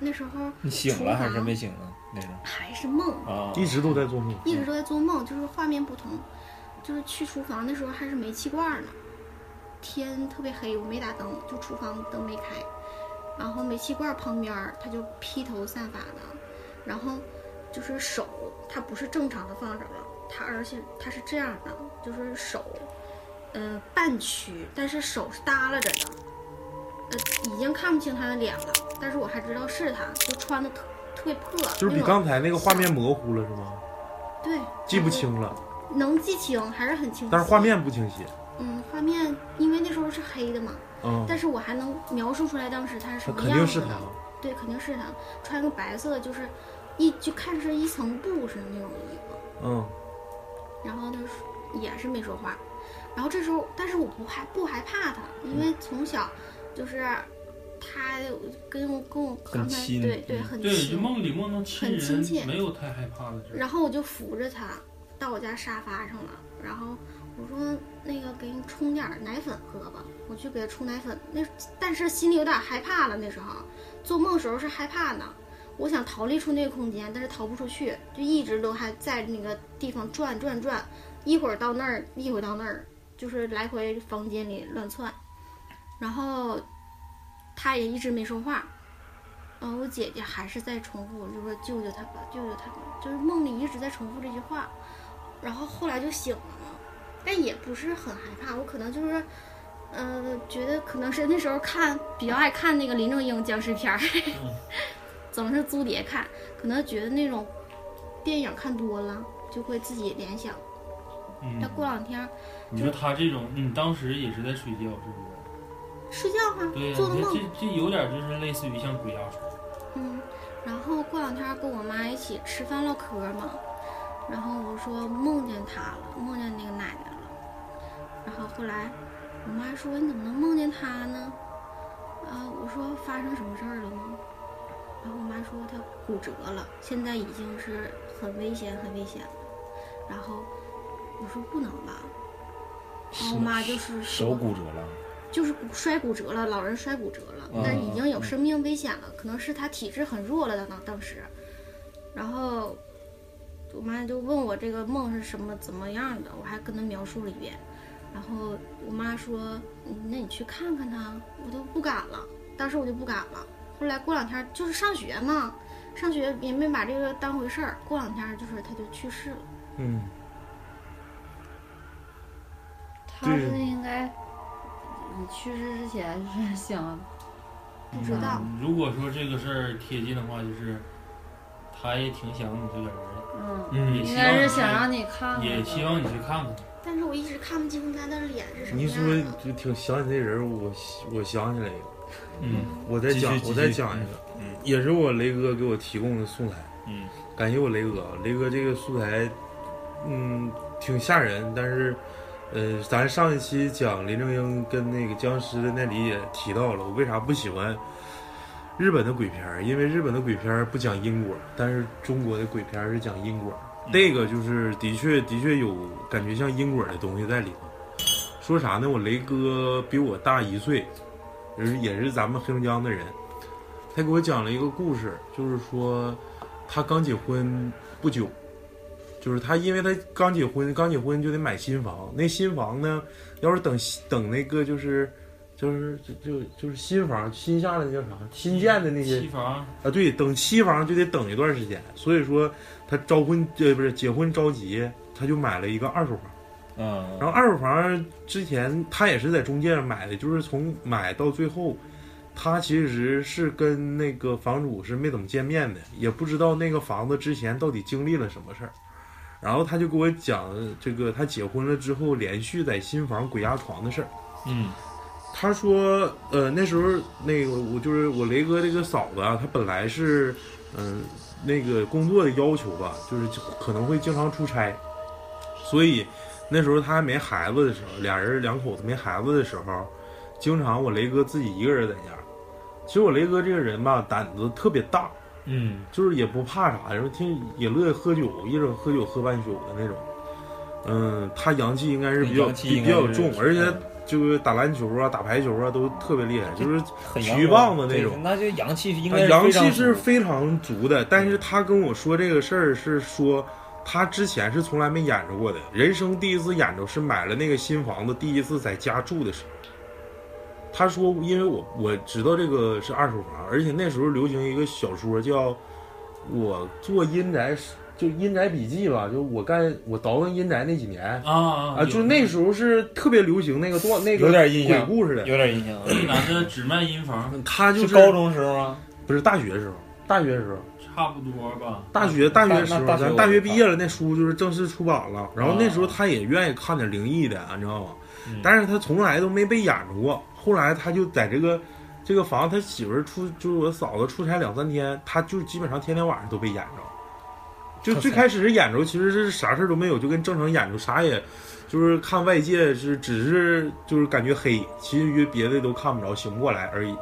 那时候你醒了还是没醒啊？那是还是梦，啊，一直都在做梦。一直都在做梦，就是画面不同，就是去厨房的时候还是煤气罐呢，天特别黑，我没打灯，就厨房灯没开，然后煤气罐旁边儿它就披头散发的，然后就是手它不是正常的放着了，它而且它是这样的，就是手，呃半曲，但是手是耷拉着的，呃已经看不清他的脸了，但是我还知道是他，就穿的特特别破，就是比刚才那个画面模糊了是吗？对记不清了，能记清还是很清晰，但是画面不清晰。嗯，画面因为那时候是黑的嘛，嗯，但是我还能描述出来当时他是什么样子的。肯定是他。对，肯定是他，穿个白色的，就是一就看是一层布似的那种衣服。嗯，然后他说也是没说话，然后这时候，但是我不害不害怕他，因为从小就是他跟我跟我刚才很亲对对很亲，梦里梦到亲很亲切人，没有太害怕的。然后我就扶着他到我家沙发上了，然后我说那个给你冲点奶粉喝吧，我去给他冲奶粉。那但是心里有点害怕了，那时候做梦时候是害怕的，我想逃离出那个空间，但是逃不出去，就一直都还在那个地方转转转，一会儿到那儿，一会儿到那儿，就是来回房间里乱窜。然后他也一直没说话。嗯，我姐姐还是在重复，就说救救他吧，救救他吧，就是梦里一直在重复这句话。然后后来就醒了嘛，但也不是很害怕，我可能就是，呃，觉得可能是那时候看比较爱看那个林正英僵尸片儿，总是租碟看，可能觉得那种电影看多了就会自己联想。嗯但，过两天你说他这种，你当时也是在睡觉，是不是？睡觉啊对，呀，做的梦你这，这这有点就是类似于像鬼压床。嗯，然后过两天跟我妈一起吃饭唠嗑嘛，然后我说梦见他了，梦见那个奶奶了，然后后来我妈说你怎么能梦见他呢？啊，我说发生什么事儿了吗？然后我妈说她骨折了，现在已经是很危险很危险了。然后我说不能吧，我妈就是手骨折了，就是摔骨折了，老人摔骨折了，但是已经有生命危险了，可能是他体质很弱了的当当时。然后我妈就问我这个梦是什么怎么样的，我还跟她描述了一遍。然后我妈说：“嗯那你去看看他。”我都不敢了，当时我就不敢了。后来过两天就是上学嘛，上学也没把这个当回事儿。过两天就是他就去世了。嗯，他是应该，你去世之前是想不知道，嗯如果说这个事儿贴近的话，就是他也挺想你这个人的，嗯，应该是想让你看看，也希望你去看看。但是我一直看不清他的脸是什么你一说。就挺想你这人，我我想起来一个，嗯我再讲我再讲一个，嗯也是我雷哥给我提供的素材，嗯感谢我雷哥，雷哥这个素材，嗯，挺吓人，但是，呃，咱上一期讲林正英跟那个僵尸的那里也提到了，我为啥不喜欢日本的鬼片儿？因为日本的鬼片儿不讲因果，但是中国的鬼片儿是讲因果。这个就是的确的确有感觉像因果的东西在里头。说啥呢？我雷哥比我大一岁，也是也是咱们黑龙江的人。他给我讲了一个故事，就是说他刚结婚不久，就是他因为他刚结婚，刚结婚就得买新房。那新房呢，要是等等那个就是就是就就就是新房新下来的叫啥？新建的那些期房，啊，对，等期房就得等一段时间。所以说他招婚呃不是结婚着急，他就买了一个二手房。嗯，然后二手房之前他也是在中介上买的，就是从买到最后，他其实是跟那个房主是没怎么见面的，也不知道那个房子之前到底经历了什么事儿。然后他就给我讲这个他结婚了之后连续在新房鬼压床的事儿。嗯他说，呃，那时候那个我就是我雷哥这个嫂子啊，她本来是，嗯、那个工作的要求吧，就是可能会经常出差，所以那时候他还没孩子的时候，俩人两口子没孩子的时候，经常我雷哥自己一个人在家。其实我雷哥这个人吧，胆子特别大，嗯。就是也不怕啥，然后听也乐意喝酒，一整喝酒喝半宿的那种。嗯，他阳气应该是比较比较重，而且嗯。就是打篮球啊、打排球啊都特别厉害，就是很体育棒子那种。那就阳气应该阳气是非常足非常足的。但是他跟我说这个事儿是说，他之前是从来没演着过的，人生第一次演着是买了那个新房子，第一次在家住的时候。他说，因为我我知道这个是二手房，而且那时候流行一个小说叫《我做阴宅》，就《阴宅笔记》吧，就我干我倒腾阴宅那几年啊啊啊，就那时候是特别流行那个段那个有点印象鬼故事的。有点印象。拿着只卖阴房，他就是高中时候吗？不是大学时候，大学时候。差不多吧。大学大学时候，咱大学毕业了，那书就是正式出版了。然后那时候他也愿意看点灵异的，你知道吗？嗯但是他从来都没被演着过。后来他就在这个这个房，他媳妇儿出就是我嫂子出差两三天，他就基本上天天晚上都被演着。就最开始是演着，其实是啥事儿都没有，就跟正常演着，啥也，就是看外界是只是就是感觉黑，其余别的都看不着，醒不过来而已。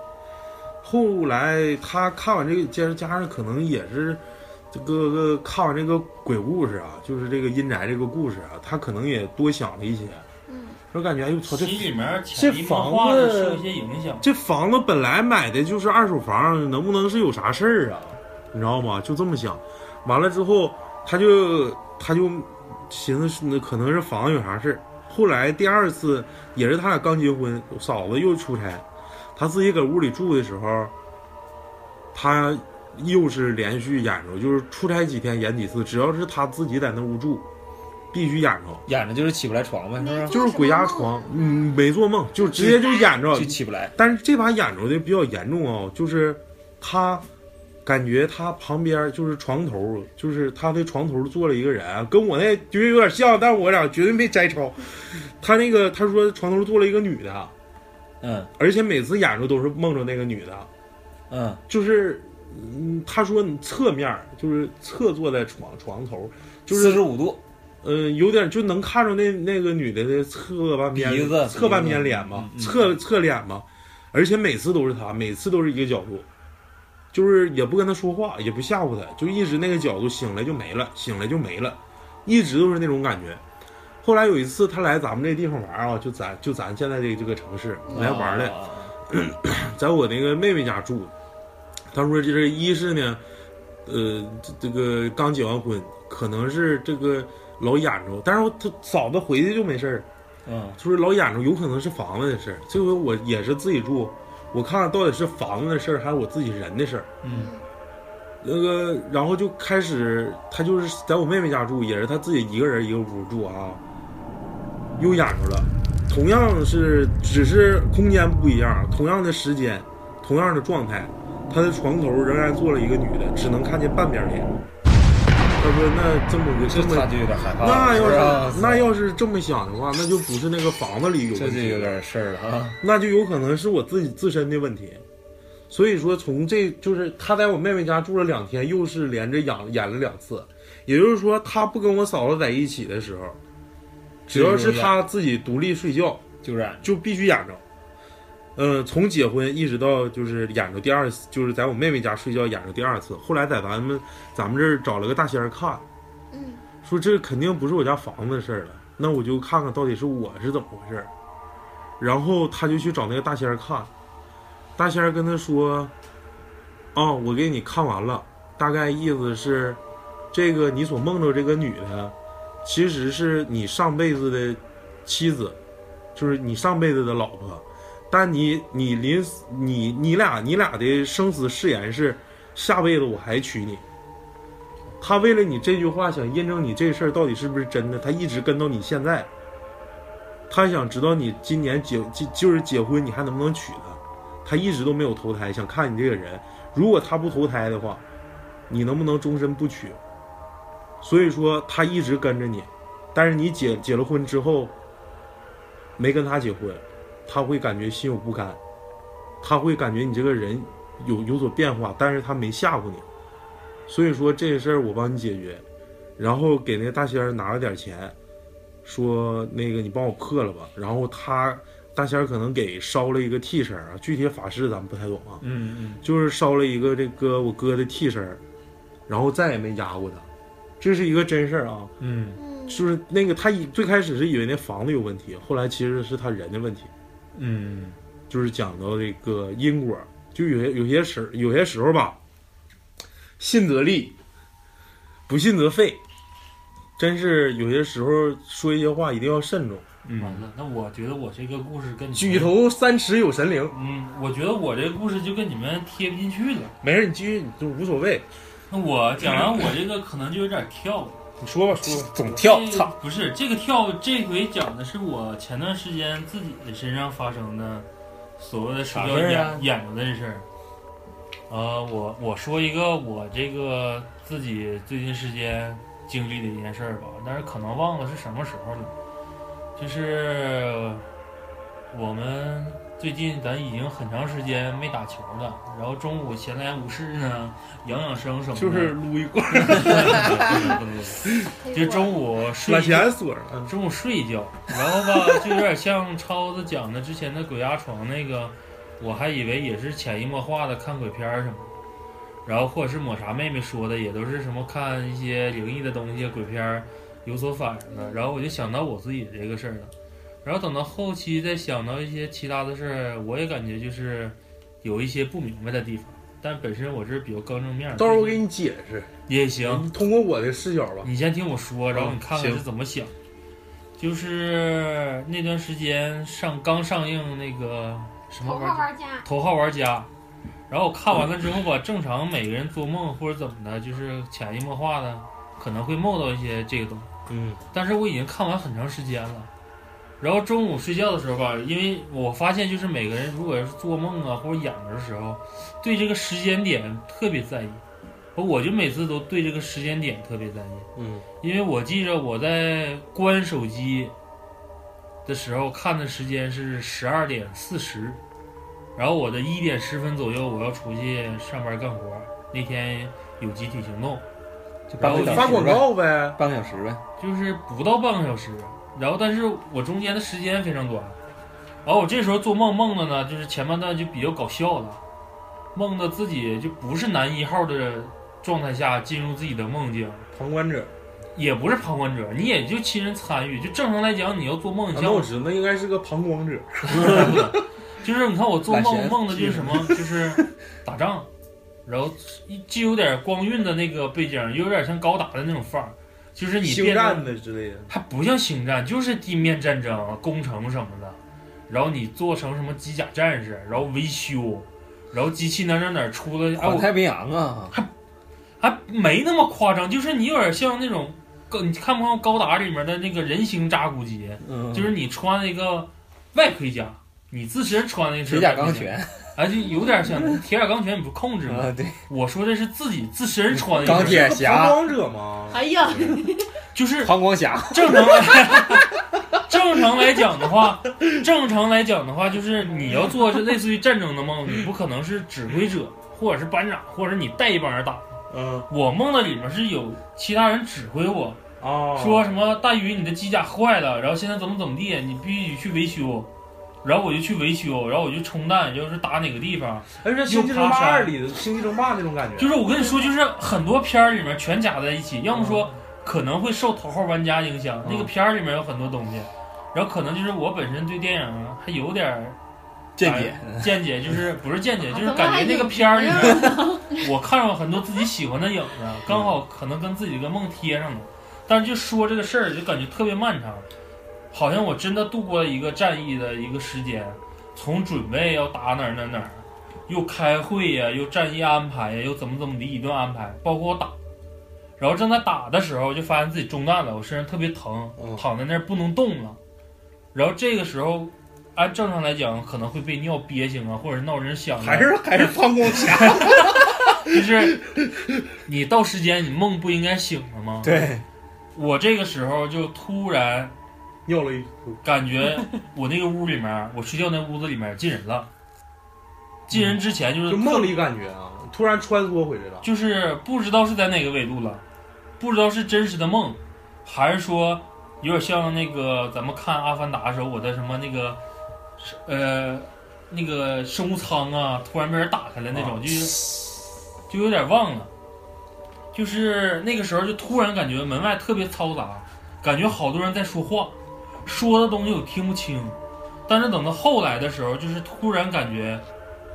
后来他看完这个，加加上可能也是这个个看完这个鬼故事啊，就是这个阴宅这个故事啊，他可能也多想了一些，嗯，我感觉哎呦操，这里面这房子受一些影响。这房子本来买的就是二手房，能不能是有啥事儿啊？你知道吗？就这么想。完了之后，他就他就寻思是那可能是房子有啥事儿。后来第二次也是他俩刚结婚，嫂子又出差，他自己搁屋里住的时候，他又是连续演着，就是出差几天演几次，只要是他自己在那屋住，必须演着。演着就是起不来床呗，是不是？就是鬼压床，嗯，没做梦，就直接就演着，就起不来。但是这把演着的比较严重啊，就是他感觉他旁边就是床头，就是他的床头坐了一个人，跟我那绝对有点像，但是我俩绝对没摘抄。他那个他说床头坐了一个女的，嗯而且每次演着都是梦着那个女的，嗯，就是嗯，他说你侧面就是侧坐在床床头，就是四十五度，嗯，有点就能看着那那个女的的侧半边鼻子侧半边脸嘛，嗯嗯侧侧脸嘛，而且每次都是她，每次都是一个角度，就是也不跟她说话，也不吓唬她，就一直那个角度，醒来就没了，醒来就没了，一直都是那种感觉。后来有一次她来咱们这地方玩啊，就咱就咱现在这这个城市来玩来，啊。在我那个妹妹家住。她说就是一是呢，呃，这这个刚结完婚，可能是这个老眼着，但是他嫂子回去就没事儿，嗯就是老眼着，有可能是房子的事儿。这回我也是自己住，我看看到底是房子的事儿还是我自己人的事儿。嗯，那个，然后就开始，他就是在我妹妹家住，也是他自己一个人一个屋住啊，又演着了，同样是只是空间不一样，同样的时间，同样的状态，他的床头仍然坐了一个女的，只能看见半边脸。他说：“那这么个这这么，他就有点害怕。那要是那要是这么想的话，那就不是那个房子里有这问题了就有点事儿了啊。那就有可能是我自己自身的问题。所以说，从这就是他在我妹妹家住了两天，又是连着演演了两次。也就是说，他不跟我嫂子在一起的时候，只要是他自己独立睡觉，就染就必须演着。呃，从结婚一直到就是演着第二次，就是在我妹妹家睡觉演着第二次。后来在咱们咱们这儿找了个大仙儿看，嗯说这肯定不是我家房子的事儿了，那我就看看到底是我是怎么回事儿。然后他就去找那个大仙儿看，大仙儿跟他说：“啊、我给你看完了，大概意思是，这个你所梦着这个女的，其实是你上辈子的妻子，就是你上辈子的老婆。但你你临死你你俩你俩的生死誓言是，下辈子我还娶你。”他为了你这句话，想验证你这事儿到底是不是真的，他一直跟到你现在。他想知道你今年结就就是结婚，你还能不能娶她？他一直都没有投胎，想看你这个人。如果他不投胎的话，你能不能终身不娶？所以说他一直跟着你，但是你结结了婚之后，没跟他结婚，他会感觉心有不甘，他会感觉你这个人有有所变化，但是他没吓唬你。所以说这个事儿我帮你解决，然后给那个大仙儿拿了点钱，说那个你帮我破了吧。然后他大仙儿可能给烧了一个替身儿啊，具体法事咱们不太懂啊，嗯嗯就是烧了一个这个我哥的替身儿，然后再也没压过他，这是一个真事儿啊。就是那个他以最开始是以为那房子有问题，后来其实是他人的问题，嗯就是讲到这个因果，就有些有些时有些时候吧，信则立，不信则废，真是有些时候说一些话一定要慎重。嗯完了，那我觉得我这个故事跟你举，头三尺有神灵，嗯，我觉得我这个故事就跟你们贴不进去了。没事，你继续，就无所谓。那我讲完我这个可能就有点跳了。你说吧，说吧。总跳，操！不是这个跳，这回讲的是我前段时间自己的身上发生的所谓的啥事儿啊演演着的这事儿。呃，我我说一个我这个自己最近时间经历的一件事儿吧，但是可能忘了是什么时候了。就是我们最近咱已经很长时间没打球了，然后中午闲来无事呢，养养生什么的。就是撸一罐，就中午睡把钱锁上。嗯。中午睡一觉，然后吧，就有点像超子讲的之前的鬼压床那个，我还以为也是潜移默化的看鬼片什么的，然后或者是抹茶妹妹说的，也都是什么看一些灵异的东西、鬼片有所反应的，然后我就想到我自己这个事儿了，然后等到后期再想到一些其他的事儿，我也感觉就是有一些不明白的地方，但本身我是比较刚正面儿，到时候我给你解释，也行，通过我的视角吧。你先听我说，然后你看看是怎么想。就是那段时间上刚上映那个什么头玩意儿号玩家，头号玩家，然后我看完了之后吧，正常每个人做梦或者怎么的，就是潜移默化的可能会梦到一些这个东西。嗯，但是我已经看完很长时间了。然后中午睡觉的时候吧，因为我发现就是每个人如果要是做梦啊或者演的时候，对这个时间点特别在意。我就每次都对这个时间点特别在意。嗯，因为我记着我在关手机的时候看的时间是十二点四十，然后我的一点十分左右我要出去上班干活。那天有集体行动，就半个小时发广，告呗。半个小时呗。就是不到半个小时，然后但是我中间的时间非常短，然后我这时候做梦梦的呢，就是前半段就比较搞笑了，梦的自己就不是男一号的状态下进入自己的梦境，旁观者，也不是旁观者，你也就亲人参与。就正常来讲，你要做梦，你啊像那我知道，那应该是个旁观者。就是你看我做梦梦的就是什么，就是打仗，然后一既有点光晕的那个背景，又有点像高达的那种范儿，就是你变星战的之类的。它不像星战，就是地面战争、攻城什么的，然后你做成什么机甲战士，然后维修，然后机器哪哪哪出了，哎我环太平洋啊，还还没那么夸张，就是你有点像那种高，你看不看高达里面的那个人形扎古机？嗯，就是你穿那个外盔甲，你自身穿的是铁甲钢拳哎，就有点像铁甲钢拳，你不控制吗？啊，对，我说的是自己自身穿的钢铁旁侠、观者吗？哎呀，就是 膀胱侠，正常来，正常来讲的话，正常来讲的话，就是你要做是类似于战争的梦，你不可能是指挥者或者是班长，或者你带一帮人打。嗯我梦的里面是有其他人指挥我，啊，说什么大鱼你的机甲坏了，然后现在怎么怎么地，你必须去维修。然后我就去维修，然后我就冲弹，就是打哪个地方。哎，这《星际争霸二》里的《星际争霸》那种感觉。就是我跟你说，就是很多片儿里面全夹在一起，要么说可能会受头号玩家影响，那个片儿里面有很多东西，然后可能就是我本身对电影还有点儿见解，见解，就是 不是见解，就是感觉那个片儿里面，我看过很多自己喜欢的影子，刚好可能跟自己的梦贴上了，但是就说这个事儿，就感觉特别漫长，好像我真的度过了一个战役的一个时间，从准备要打哪儿哪儿哪儿，又开会呀、又战役安排呀，又怎么怎么的一顿安排，包括我打，然后正在打的时候，就发现自己中弹了，我身上特别疼，嗯躺在那儿不能动了，然后这个时候。按正常来讲，可能会被尿憋醒啊，或者是闹人响啊，还是还是膀胱侠。就是你到时间，你梦不应该醒了吗？对，我这个时候就突然尿了一感觉我那个屋里面，我睡觉那屋子里面进人了。进人之前就是就梦里感觉啊，突然穿梭回来了。就是不知道是在哪个纬度了，不知道是真实的梦，还是说有点像那个咱们看《阿凡达》的时候，我的什么那个呃那个生物舱啊，突然被人打开了那种，就是就有点忘了。就是那个时候就突然感觉门外特别嘈杂，感觉好多人在说话，说的东西我听不清。但是等到后来的时候，就是突然感觉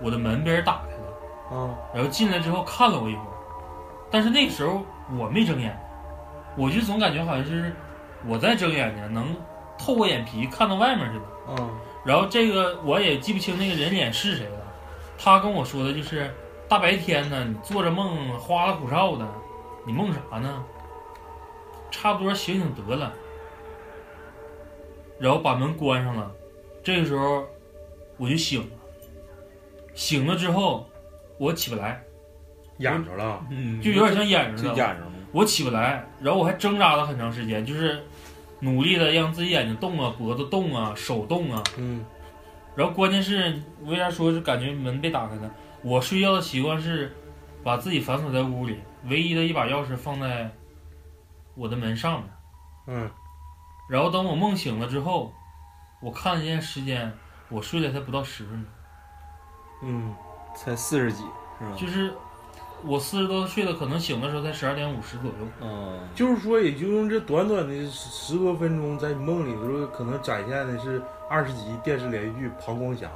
我的门被人打开了。嗯，然后进来之后看了我一会儿，但是那个时候我没睁眼，我就总感觉好像是我在睁眼睛，能透过眼皮看到外面似的。嗯，然后这个我也记不清那个人脸是谁了，他跟我说的就是大白天呢，你做着梦花里胡哨的，你梦啥呢？差不多醒醒得了。然后把门关上了，这个时候我就醒了，醒了之后我起不来。眼着了。嗯，就有点像眼着了。就演着了。我起不来，然后我还挣扎了很长时间，就是努力的让自己眼睛动啊，脖子动啊，手动啊，嗯，然后关键是为啥说是感觉门被打开呢？我睡觉的习惯是把自己反锁在屋里，唯一的一把钥匙放在我的门上面。嗯，然后等我梦醒了之后，我看了一下时间，我睡了才不到十分钟，嗯，才四十几是吧？就是我四十多睡的，可能醒的时候才十二点五十左右。嗯，就是说，也就用这短短的十多分钟，在你梦里的时候，可能展现的是二十集电视连续剧《膀胱侠》。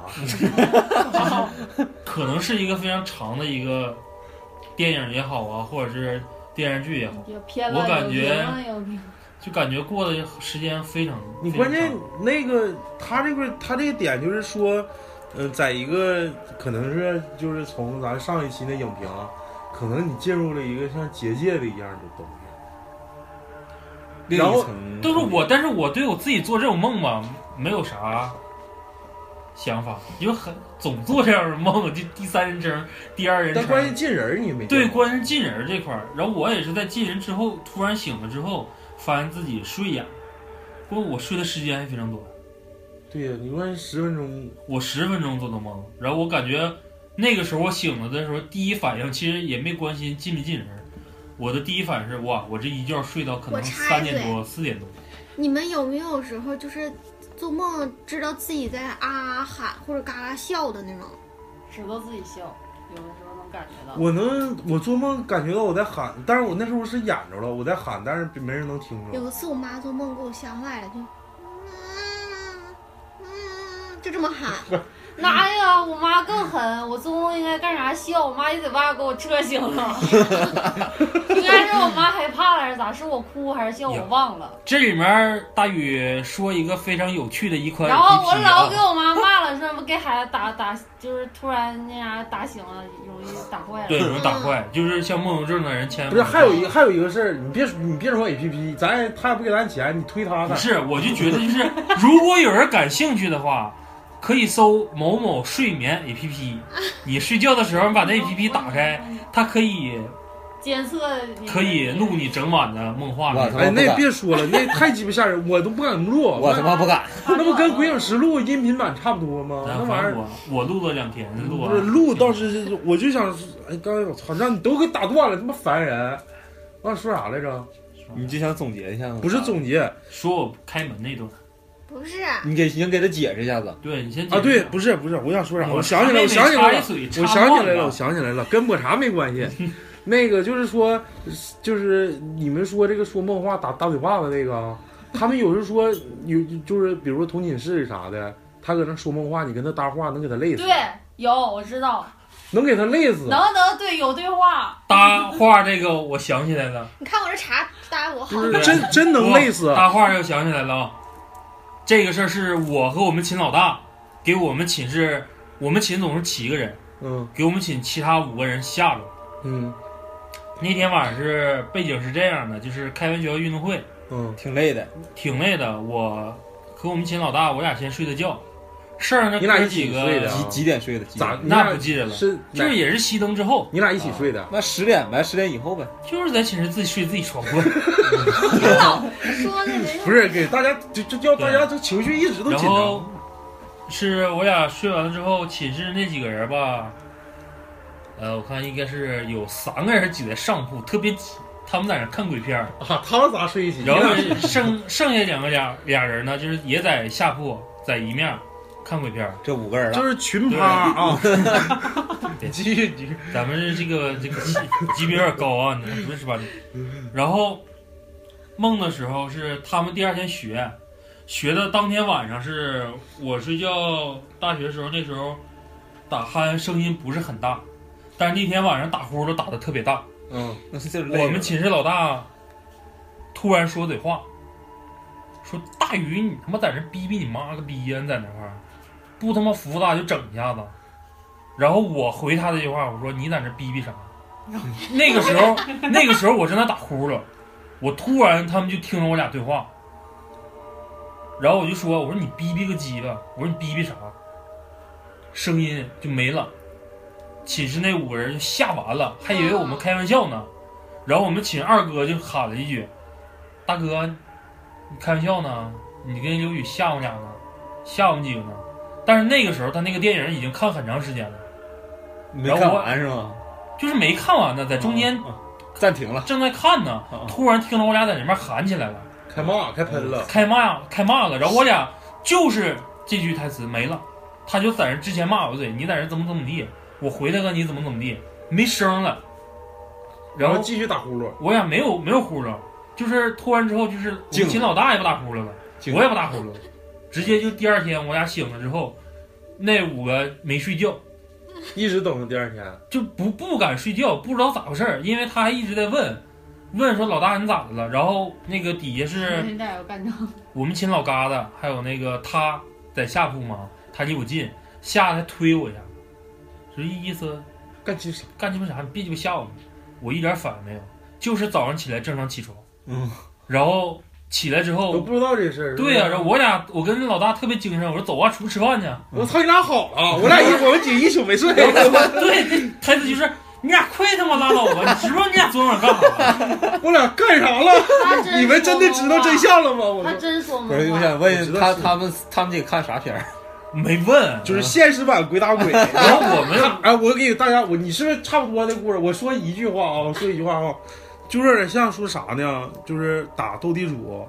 可能是一个非常长的一个电影也好啊，或者是电视剧也好，我感觉就感觉过的时间非常。你关键那个他这个他这个点就是说，呃，在一个可能是就是从咱上一期那影评啊，可能你进入了一个像结界的一样的东西。然后都是我，但是我对我自己做这种梦吧，没有啥想法，因为很总做这样的梦，就第三人称、第二人称。但关键进人儿你没对，关键进人这块儿。然后我也是在进人之后，突然醒了之后，发现自己睡眼，不过我睡的时间还非常短，对呀，你关键十分钟，我十分钟做的梦。然后我感觉那个时候我醒了的时候，第一反应其实也没关心进没进人，我的第一反应是哇，我这一觉睡到可能我插一嘴三点多、四点多。你们有没有时候就是做梦知道自己在啊啊喊或者嘎嘎笑的那种？知道自己笑，有的时候能感觉到。我能我做梦感觉到我在喊，但是我那时候是演着了，我在喊，但是没人能听着。有一次我妈做梦给我吓坏了，就嗯嗯，就这么喊。哪呀？我妈更狠，我做梦应该干啥笑，我妈一嘴巴给我遮醒了。应该是我妈害怕了还是咋？是我哭还是笑？我忘了。这里面大宇说一个非常有趣的一款然后我老给啊，我妈骂了，说给孩子打打，就是突然那啥打醒了，容易打坏了。对，容易打坏，就是像梦游症的人千万不是，还有一个还有一个事儿，你别你别说 A P P，咱他也不给咱钱，你推他干啥？不是，我就觉得就是，如果有人感兴趣的话，可以搜某某睡眠 APP。你睡觉的时候，你把那 APP 打开，它可以监测可以录你整晚的梦话面。哎，那我他妈不敢别说了，那太鸡巴吓人，我都不敢录。我他妈不敢。那不跟《鬼影实录》音频版差不多吗？那玩意儿反正我我录了两天，录不是录倒是，我就想，哎，刚才我操，让你都给打断了，他妈烦人。我想说啥来着？你就想总结一下吗？不是总结说我开门那段。不是，你给你给他解释一下子。对你先啊，对，不是是不是，我想说啥？我我想起来了，我想起来了我想起来了，我想起来了，跟抹茶没关系。那个就是说，就是你们说这个说梦话打打嘴巴子那个啊，他们有时说有就是比如说同寝室啥的，他搁那说梦话，你跟他搭话能给他累死，对，有我知道，能给他累死。能能对有对话，搭话这个，我想起来了，你看我这茶搭我好真真能累死。搭话又想起来了啊。这个事儿是我和我们寝老大给我们寝室，我们寝总是七个人，嗯给我们寝其他五个人吓着。嗯那天晚上是背景是这样的，就是开完学校运动会，嗯挺累的，挺累的。我和我们寝老大，我俩先睡的觉，剩下那你俩一哥几个起睡的啊几几点睡的？几点？那咋你俩不记得了是就是也是熄灯之后，你俩一起睡的？那十点呗，十点以后呗。就是在寝室自己睡自己床铺。你老说那没。不是给大家就就叫大家这情绪一直都紧然后张。是我俩睡完了之后，寝室那几个人吧，呃，我看应该是有三个人挤在上铺，特别挤，他们在那看鬼片儿，啊，他们咋睡一起？然后剩剩下两个俩俩人呢，就是也在下铺，在一面看鬼片儿。这五个人了，就是群趴啊。对 继续继续。咱们是这个这个级级别有点高啊，你们是吧？然后梦的时候是他们第二天学，学的当天晚上是我睡觉，大学时候那时候打鼾声音不是很大，但是那天晚上打呼噜打的特别大。我们寝室老大突然说嘴话，说大宇你他妈在这逼逼你妈个逼呀！你在那块儿不他妈服大就整一下子。然后我回他这句话，我说你在那逼逼啥？那个时候，那个时候我正在打呼噜，我突然他们就听着我俩对话，然后我就说我说你逼逼个鸡巴，我说你逼逼啥？声音就没了。寝室那五个人就吓完了，还以为我们开玩笑呢。然后我们寝二哥就喊了一句：“大哥，你开玩笑呢？你跟刘宇吓我俩呢？吓我们几个呢？”但是那个时候他那个电影已经看很长时间了，没看完是吗？就是没看完呢，在中间啊暂停了。正在看呢，啊突然听到我俩在那边喊起来了，开骂开喷了，开骂开骂了，然后我俩就是这句台词没了，他就在那之前骂我嘴，你在这怎么怎么地，我回来个你怎么怎么地，没声了，然后继续打呼噜，我俩没有没有呼噜，就是突然之后就是我静了。们秦老大也不打呼噜了。我也不打呼噜，直接就第二天我俩醒了之后，那五个没睡觉，一直等到第二天。就不不敢睡觉，不知道咋回事儿，因为他还一直在问，问说老大你咋的了？然后那个底下是你俩要干仗，我们寝老疙瘩，还有那个他在下铺嘛，他离我近，吓得还推我一下，这意思干鸡啥？干鸡巴啥？你别鸡巴吓我！我一点反应没有，就是早上起来正常起床，嗯，然后起来之都后，不知道这事儿。对呀、然后我俩我跟老大特别精神，我说走啊，出去吃饭去。我操，你俩好了，我俩一我们姐一宿没睡。对，台词就是你俩快他妈拉倒吧！你知不知道你俩昨晚干啥了？我俩干啥了？你们真的知道真相了吗？我真说吗不是，我，想问他他们他们几个看啥片儿？没问，就是现实版鬼打鬼。然后我们哎，我给大家，我你是不是差不多的故事？我说一句话啊，我说一句话啊，就有点像说啥呢？就是打斗地主，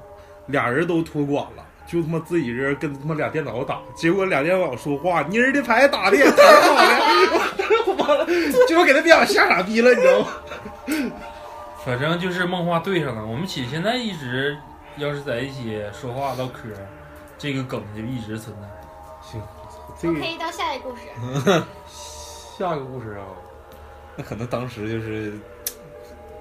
俩人都托管了。就他妈自己人跟他妈俩电脑打，结果俩电脑说话，妮儿的牌打的也挺好的，完了，结果给他电脑吓傻逼了，你知道吗？反正就是梦话对上了。我们起现在一直要是在一起说话唠嗑，这个梗就一直存在。行，这个可以到下一个故事。下个故事啊，那可能当时就是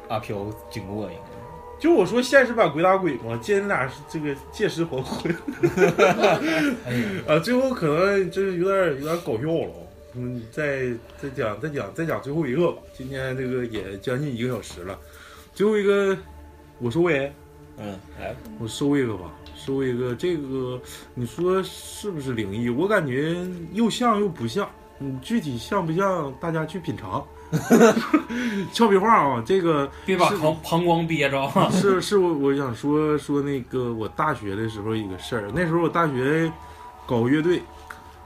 阿飘经过应该。就我说现实版鬼打鬼嘛，见你俩是这个借尸还魂。哎呀，啊，最后可能就是有点有点搞笑了。嗯，再再讲再讲再讲最后一个吧。今天这个也将近一个小时了，最后一个我收尾，嗯，来，我收一个吧，收一个。这个你说是不是灵异？我感觉又像又不像。嗯，具体像不像，大家去品尝。俏皮话啊，这个别把是膀 膀胱憋着啊！是是我我想说说那个我大学的时候一个事儿，那时候我大学搞乐队，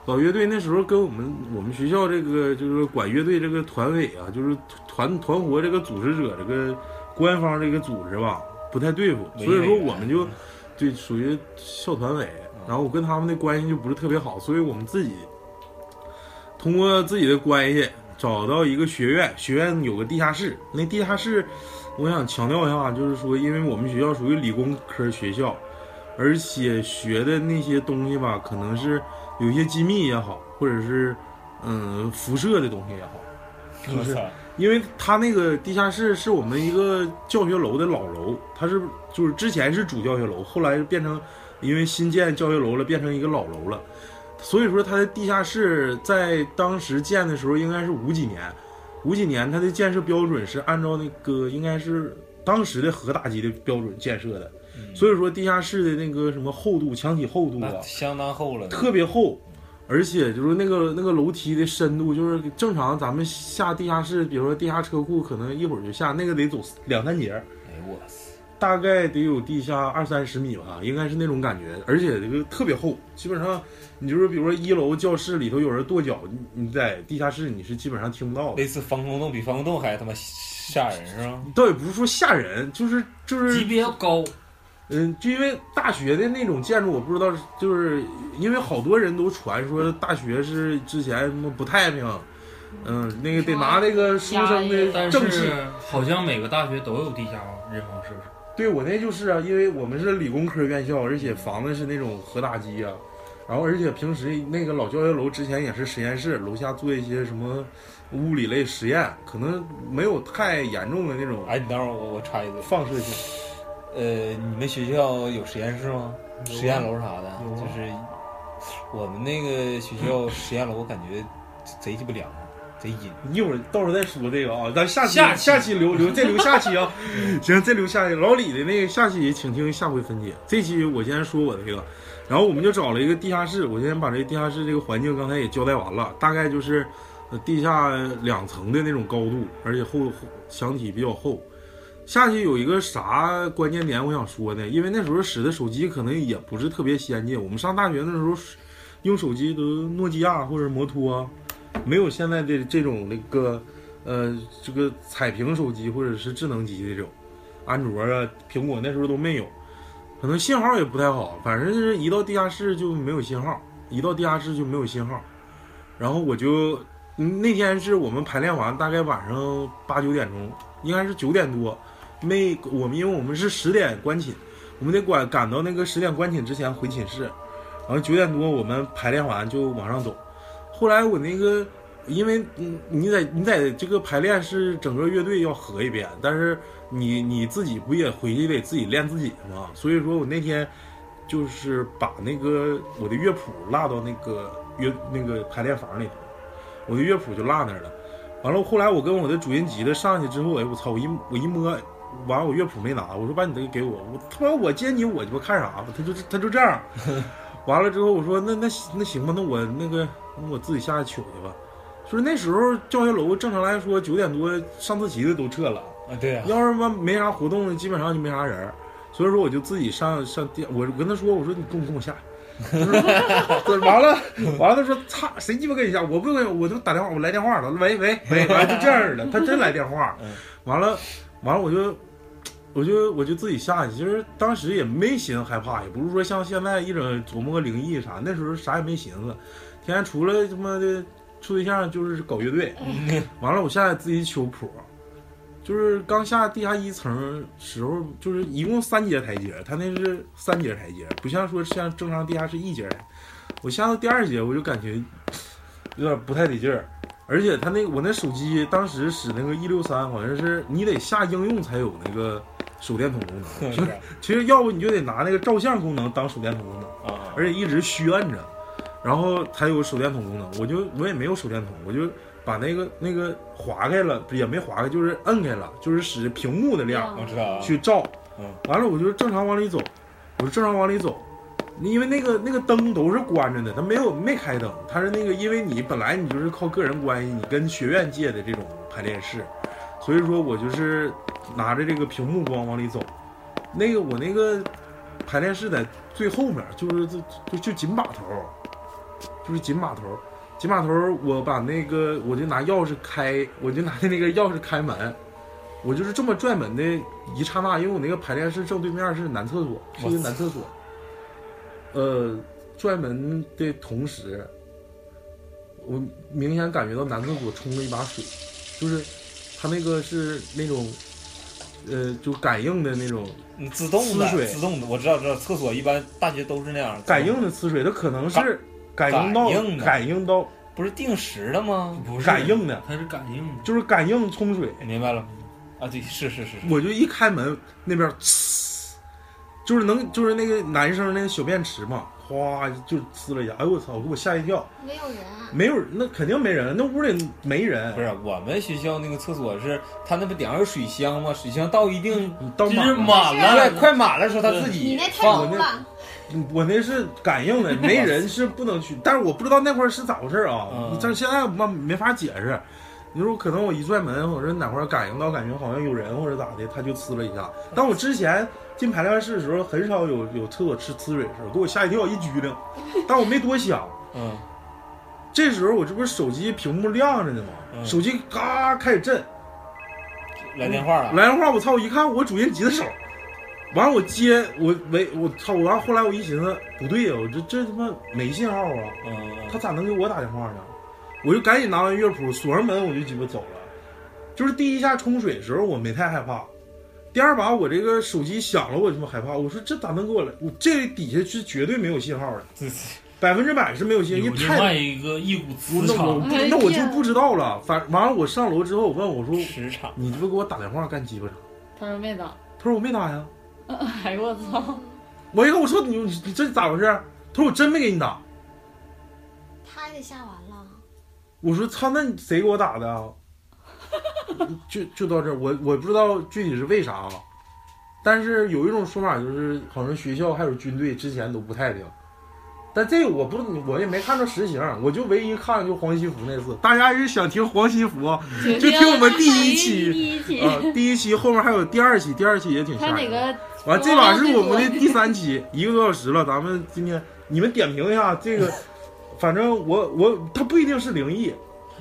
搞乐队那时候跟我们我们学校这个就是管乐队这个团委啊，就是团团活这个组织者这个官方这个组织吧不太对付，所以说我们就对属于校团委，然后我跟他们的关系就不是特别好，所以我们自己通过自己的关系找到一个学院，学院有个地下室，那地下室我想强调一下，就是说，因为我们学校属于理工科学校，而且学的那些东西吧，可能是有一些机密也好，或者是嗯辐射的东西也好，就是因为它那个地下室是我们一个教学楼的老楼，它是就是之前是主教学楼，后来变成因为新建教学楼了，变成一个老楼了。所以说它的地下室在当时建的时候应该是五几年，五几年它的建设标准是按照那个应该是当时的核打击的标准建设的，所以说地下室的那个什么厚度、墙体厚度啊，相当厚了，特别厚，而且就是那个那个楼梯的深度，就是正常咱们下地下室，比如说地下车库，可能一会儿就下，那个得走两三节，哎呦我操！大概得有地下二三十米吧，应该是那种感觉，而且这个特别厚，基本上你就是比如说一楼教室里头有人跺脚，你你在地下室你是基本上听不到的。类似防空洞比防空洞还他妈吓人是吧？倒也不是说吓人，就是就是级别高，嗯，就因为大学的那种建筑，我不知道，就是因为好多人都传说大学是之前什么不太平，嗯，那个得拿那个书生的但正气。是好像每个大学都有地下人防设施。对我那就是啊，因为我们是理工科院校，而且房子是那种核打击啊，然后而且平时那个老教学楼之前也是实验室，楼下做一些什么物理类实验，可能没有太严重的那种哎，你等会儿我我插一句，放射性。呃，你们学校有实验室吗？实验楼啥的，就是我们那个学校实验楼，我感觉贼鸡巴凉，贼阴。你一会儿到时候再说这个啊，咱下期下期下期留留再留下期啊，行，再留下期。老李的那个下期，请听下回分解。这期我先说我的这个，然后我们就找了一个地下室，我先把这个地下室这个环境刚才也交代完了，大概就是呃地下两层的那种高度，而且厚厚墙体比较厚。下去有一个啥关键点我想说呢？因为那时候使的手机可能也不是特别先进，我们上大学那时候用手机都诺基亚或者摩托，没有现在的这种那个呃这个彩屏手机或者是智能机这种，安卓啊、苹果那时候都没有，可能信号也不太好，反正是一到地下室就没有信号，一到地下室就没有信号，然后我就那天是我们排练完，大概晚上八九点钟，应该是九点多，没我们因为我们是十点关寝，我们得赶赶到那个十点关寝之前回寝室，然后九点多我们排练完就往上走。后来我那个，因为嗯你在你在这个排练是整个乐队要合一遍，但是你你自己不也回去得自己练自己的吗？所以说我那天就是把那个我的乐谱落到那个乐那个排练房里头，我的乐谱就落那儿了。完了，后来我跟我的主音吉他上去之后，哎，我操！我一我一摸，完我乐谱没拿，我说把你这个给我，我他妈我接你我鸡巴看啥吧？他就他就这样，完了之后我说那那那行吧，那我那个那我自己下去取去吧。就是那时候教学楼正常来说九点多上自习的都撤了，啊，对啊、要是妈没啥活动，基本上就没啥人儿，所以说我就自己上上电，我跟他说，我说你跟我跟我下，就是完了完了，他说擦，谁鸡巴跟你下？我不跟，我就打电话，我来电话了，喂喂喂，完了就这样的，他真来电话。嗯，完了完了我就。我就我就自己下去，其实当时也没寻思害怕，也不是说像现在一整琢磨个灵异啥，那时候啥也没寻思，天天除了他妈的处对象就是搞乐队，完了我下来自己修谱，就是刚下地下一层时候，就是一共三节台阶，他那是三节台阶，不像说像正常地下室一节。我下到第二节，我就感觉 有点不太得劲儿，而且他那我那手机当时使那个 E 六三，好像是你得下应用才有那个手电筒功能，就 是其实要不你就得拿那个照相功能当手电筒功能。啊，而且一直虚摁着，然后它有手电筒功能。我就我也没有手电筒，我就把那个那个划开了，也没划开，就是摁开了，就是使屏幕的亮我知道啊，去照。嗯，完了我就正常往里走，我就正常往里走。因为那个那个灯都是关着的，它没有没开灯，它是那个，因为你本来你就是靠个人关系，你跟学院借的这种排练室，所以说我就是拿着这个屏幕光往里走。那个我那个排练室在最后面，就是就就就紧把头，就是紧把头，紧把头。我把那个我就拿钥匙开，我就拿那个钥匙开门，我就是这么拽门的一刹那，因为我那个排练室正对面是男厕所，是一个男厕所。呃，拽门的同时，我明显感觉到男厕所冲了一把水，就是他那个是那种，呃，就感应的那种嗯自动的，自动的，我知道知道，厕所一般大学都是那样，感应的呲水，它可能是感应到感应的。感应到。不是定时的吗？不是。感应的，它是感应的。就是感应冲水。明白了，啊，对，是是是，我就一开门，那边呲，就是能就是那个男生那个小便池嘛，哗就呲了一下，哎呦我操，给我吓一跳，没有人，没有人，那肯定没人，那屋里没人，不是我们学校那个厕所是，他那不顶上有水箱吗？水箱到一定就是到满了快，快满了时候，他自你己那太放。浓了，嗯我那是感应的，没人是不能去，但是我不知道那块儿是咋回事啊嗯，但是现在我没法解释。你说可能我一拽门，我说哪块儿感应到感觉好像有人或者咋的，他就呲了一下。但我之前进排练室的时候，很少有有厕所吃呲水的事儿，给我吓一跳，一激灵。但我没多想，嗯 这时候我这不是手机屏幕亮着呢吗？嗯手机嘎开始震，来电话了，来电话，我操！我一看我主音吉他手，完了我接我喂我操！完了后来我一寻思不对呀、我这这他妈没信号啊！嗯，他咋能给我打电话呢？我就赶紧拿完乐谱锁上门，我就鸡巴走了。就是第一下冲水的时候我没太害怕，第二把我这个手机响了我他妈害怕。我说这咋能给我来？我这底下是绝对没有信号的，百分之百是没有信号，有另因为太外一个一股磁我那我场，那我就不知道了。反完了我上楼之后，我问我说你这不给我打电话干鸡巴啥？他说没打。他说我没打呀。哎呦我操！我一看我说你你你这咋回事？他说我真没给你打。他也得下完了。我说操，那你谁给我打的啊？就就到这，我我不知道具体是为啥啊。但是有一种说法就是，好像学校还有军队之前都不太平。但这个我不，我也没看着实情，我就唯一看就黄西福那次。大家要是想听黄西服啊，就听我们第一期第一期，啊第一期后面还有第二期，第二期也挺吓人的。他哪个完，这把是我们的第三期，一个多小时了。咱们今天你们点评一下这个 反正我我他不一定是灵异，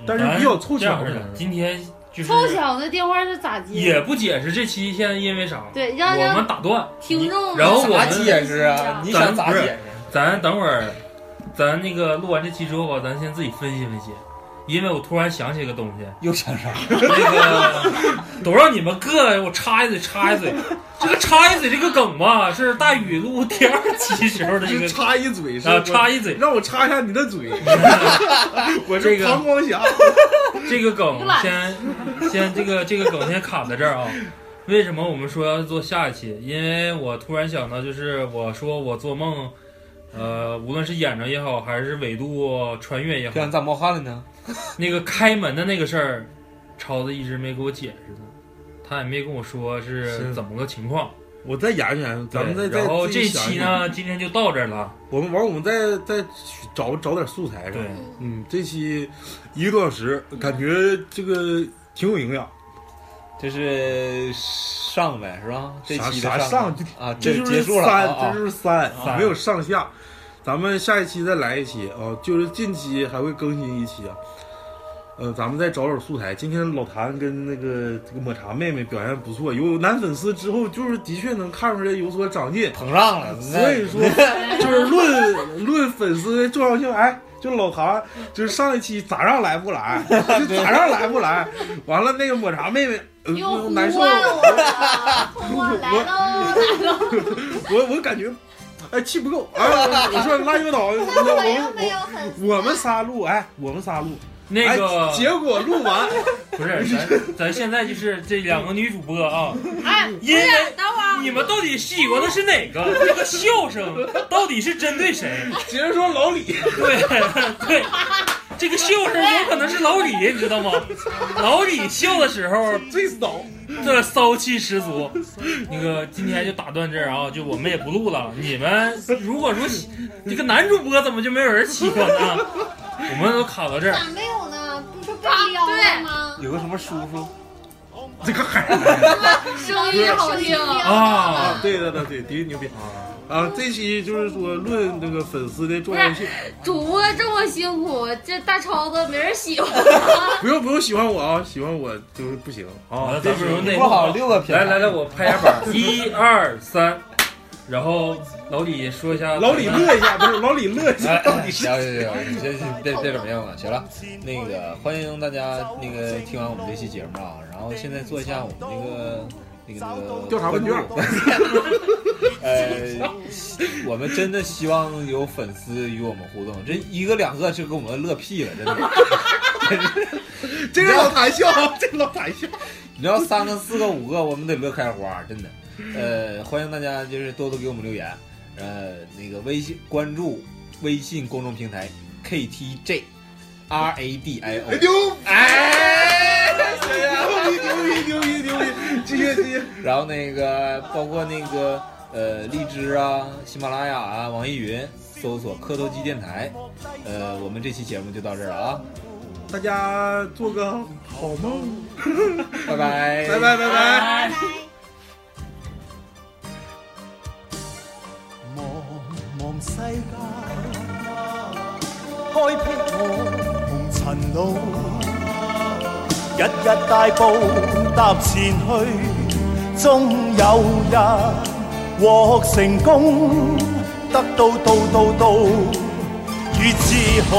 但是比较凑巧的。今天就是凑巧的电话是咋接？也不解释这期现在因为啥，对，让我们打断。听众然后我咋们解释啊？你想咋咱不是解释？咱等会儿，咱那个录完这期之后吧，咱先自己分析分析，因为我突然想起个东西，又想啥？那个都让你们各我插一嘴插一嘴，这个插一嘴这个梗吧，是大宇录第二期时候的一个插一嘴是啊插一嘴，让我插一下你的嘴，我这个是膀胱侠。这个梗先先这个这个梗先卡在这儿啊。为什么我们说要做下一期？因为我突然想到，就是我说我做梦，呃，无论是演着也好，还是纬度穿越也好这，样咋冒汗了呢？那个开门的那个事儿，超子一直没给我解释呢，他也没跟我说是是怎么个情况。我再研究研究，咱们再再对然后这期呢，今天就到这儿了。我们完我们再再找找点素材是吧对？嗯，这期一个多小时，感觉这个挺有营养。这是上呗，是吧？这啥期的啥上啊，这就是结束了三，啊这就是三，三没有上下。咱们下一期再来一期啊，就是近期还会更新一期啊。呃，咱们再找找素材。今天老谭跟那个这个抹茶妹妹表现不错，有男粉丝之后，就是的确能看出来有所长进。膨胀了，所以说，就是论论粉丝的重要性，哎，就老谭，就是上一期咋让来不来，就咋让来不来。完了，那个抹茶妹妹，呃又呼难受。唤我了，呼唤来喽来喽！我我感觉，哎，气不够。哎，我我说拉油导，我我我们仨录，哎，我们仨录，那个哎结果录完，不是咱咱现在就是这两个女主播啊，哎，因为等会儿你们到底喜欢的是哪个？这个笑声到底是针对谁？接着说老李，对对，这个笑声有可能是老李，你知道吗？老李笑的时候，最骚。这骚气十足。那个今天就打断这儿啊，就我们也不录了。你们如果说喜这个男主播怎么就没有人喜欢呢？我们都卡到这儿。咋没有呢？不是被撩了吗？有个什么叔叔，这个孩子 声音好听啊！啊对对对对，的确牛逼啊！这期就是说论那个粉丝的重要性，主播这么辛苦，这大超子没人喜欢。不用不用喜欢我啊，喜欢我就是不行啊好了，。咱们由内不好六个品来来来，我拍下板，一二三，然后老李说一下。老李乐一下，不是老李乐一下，哎，到底是行行行，你先别别怎么样了。行了，那个欢迎大家那个听完我们这期节目啊，然后现在做一下我们那个那个那个调查问卷。呃，我们真的希望有粉丝与我们互动，这一个两个就给我们乐屁了，真的。这个老谈笑，这个老谈笑。你要三个、四个、五个，我们得乐开花，真的。呃，欢迎大家就是多多给我们留言，呃，那个微信关注微信公众平台 KTJ R A D I O，牛！哎，牛逼牛逼牛逼牛逼！继续继续。然后那个包括那个呃荔枝啊、喜马拉雅啊、网易云搜索磕头机电台，呃，我们这期节目就到这儿了啊，大家做个好梦，拜拜，拜拜拜拜。茫茫世界，开辟我红尘路，日日大步踏前去，终有日获成功，得到道道道与自豪。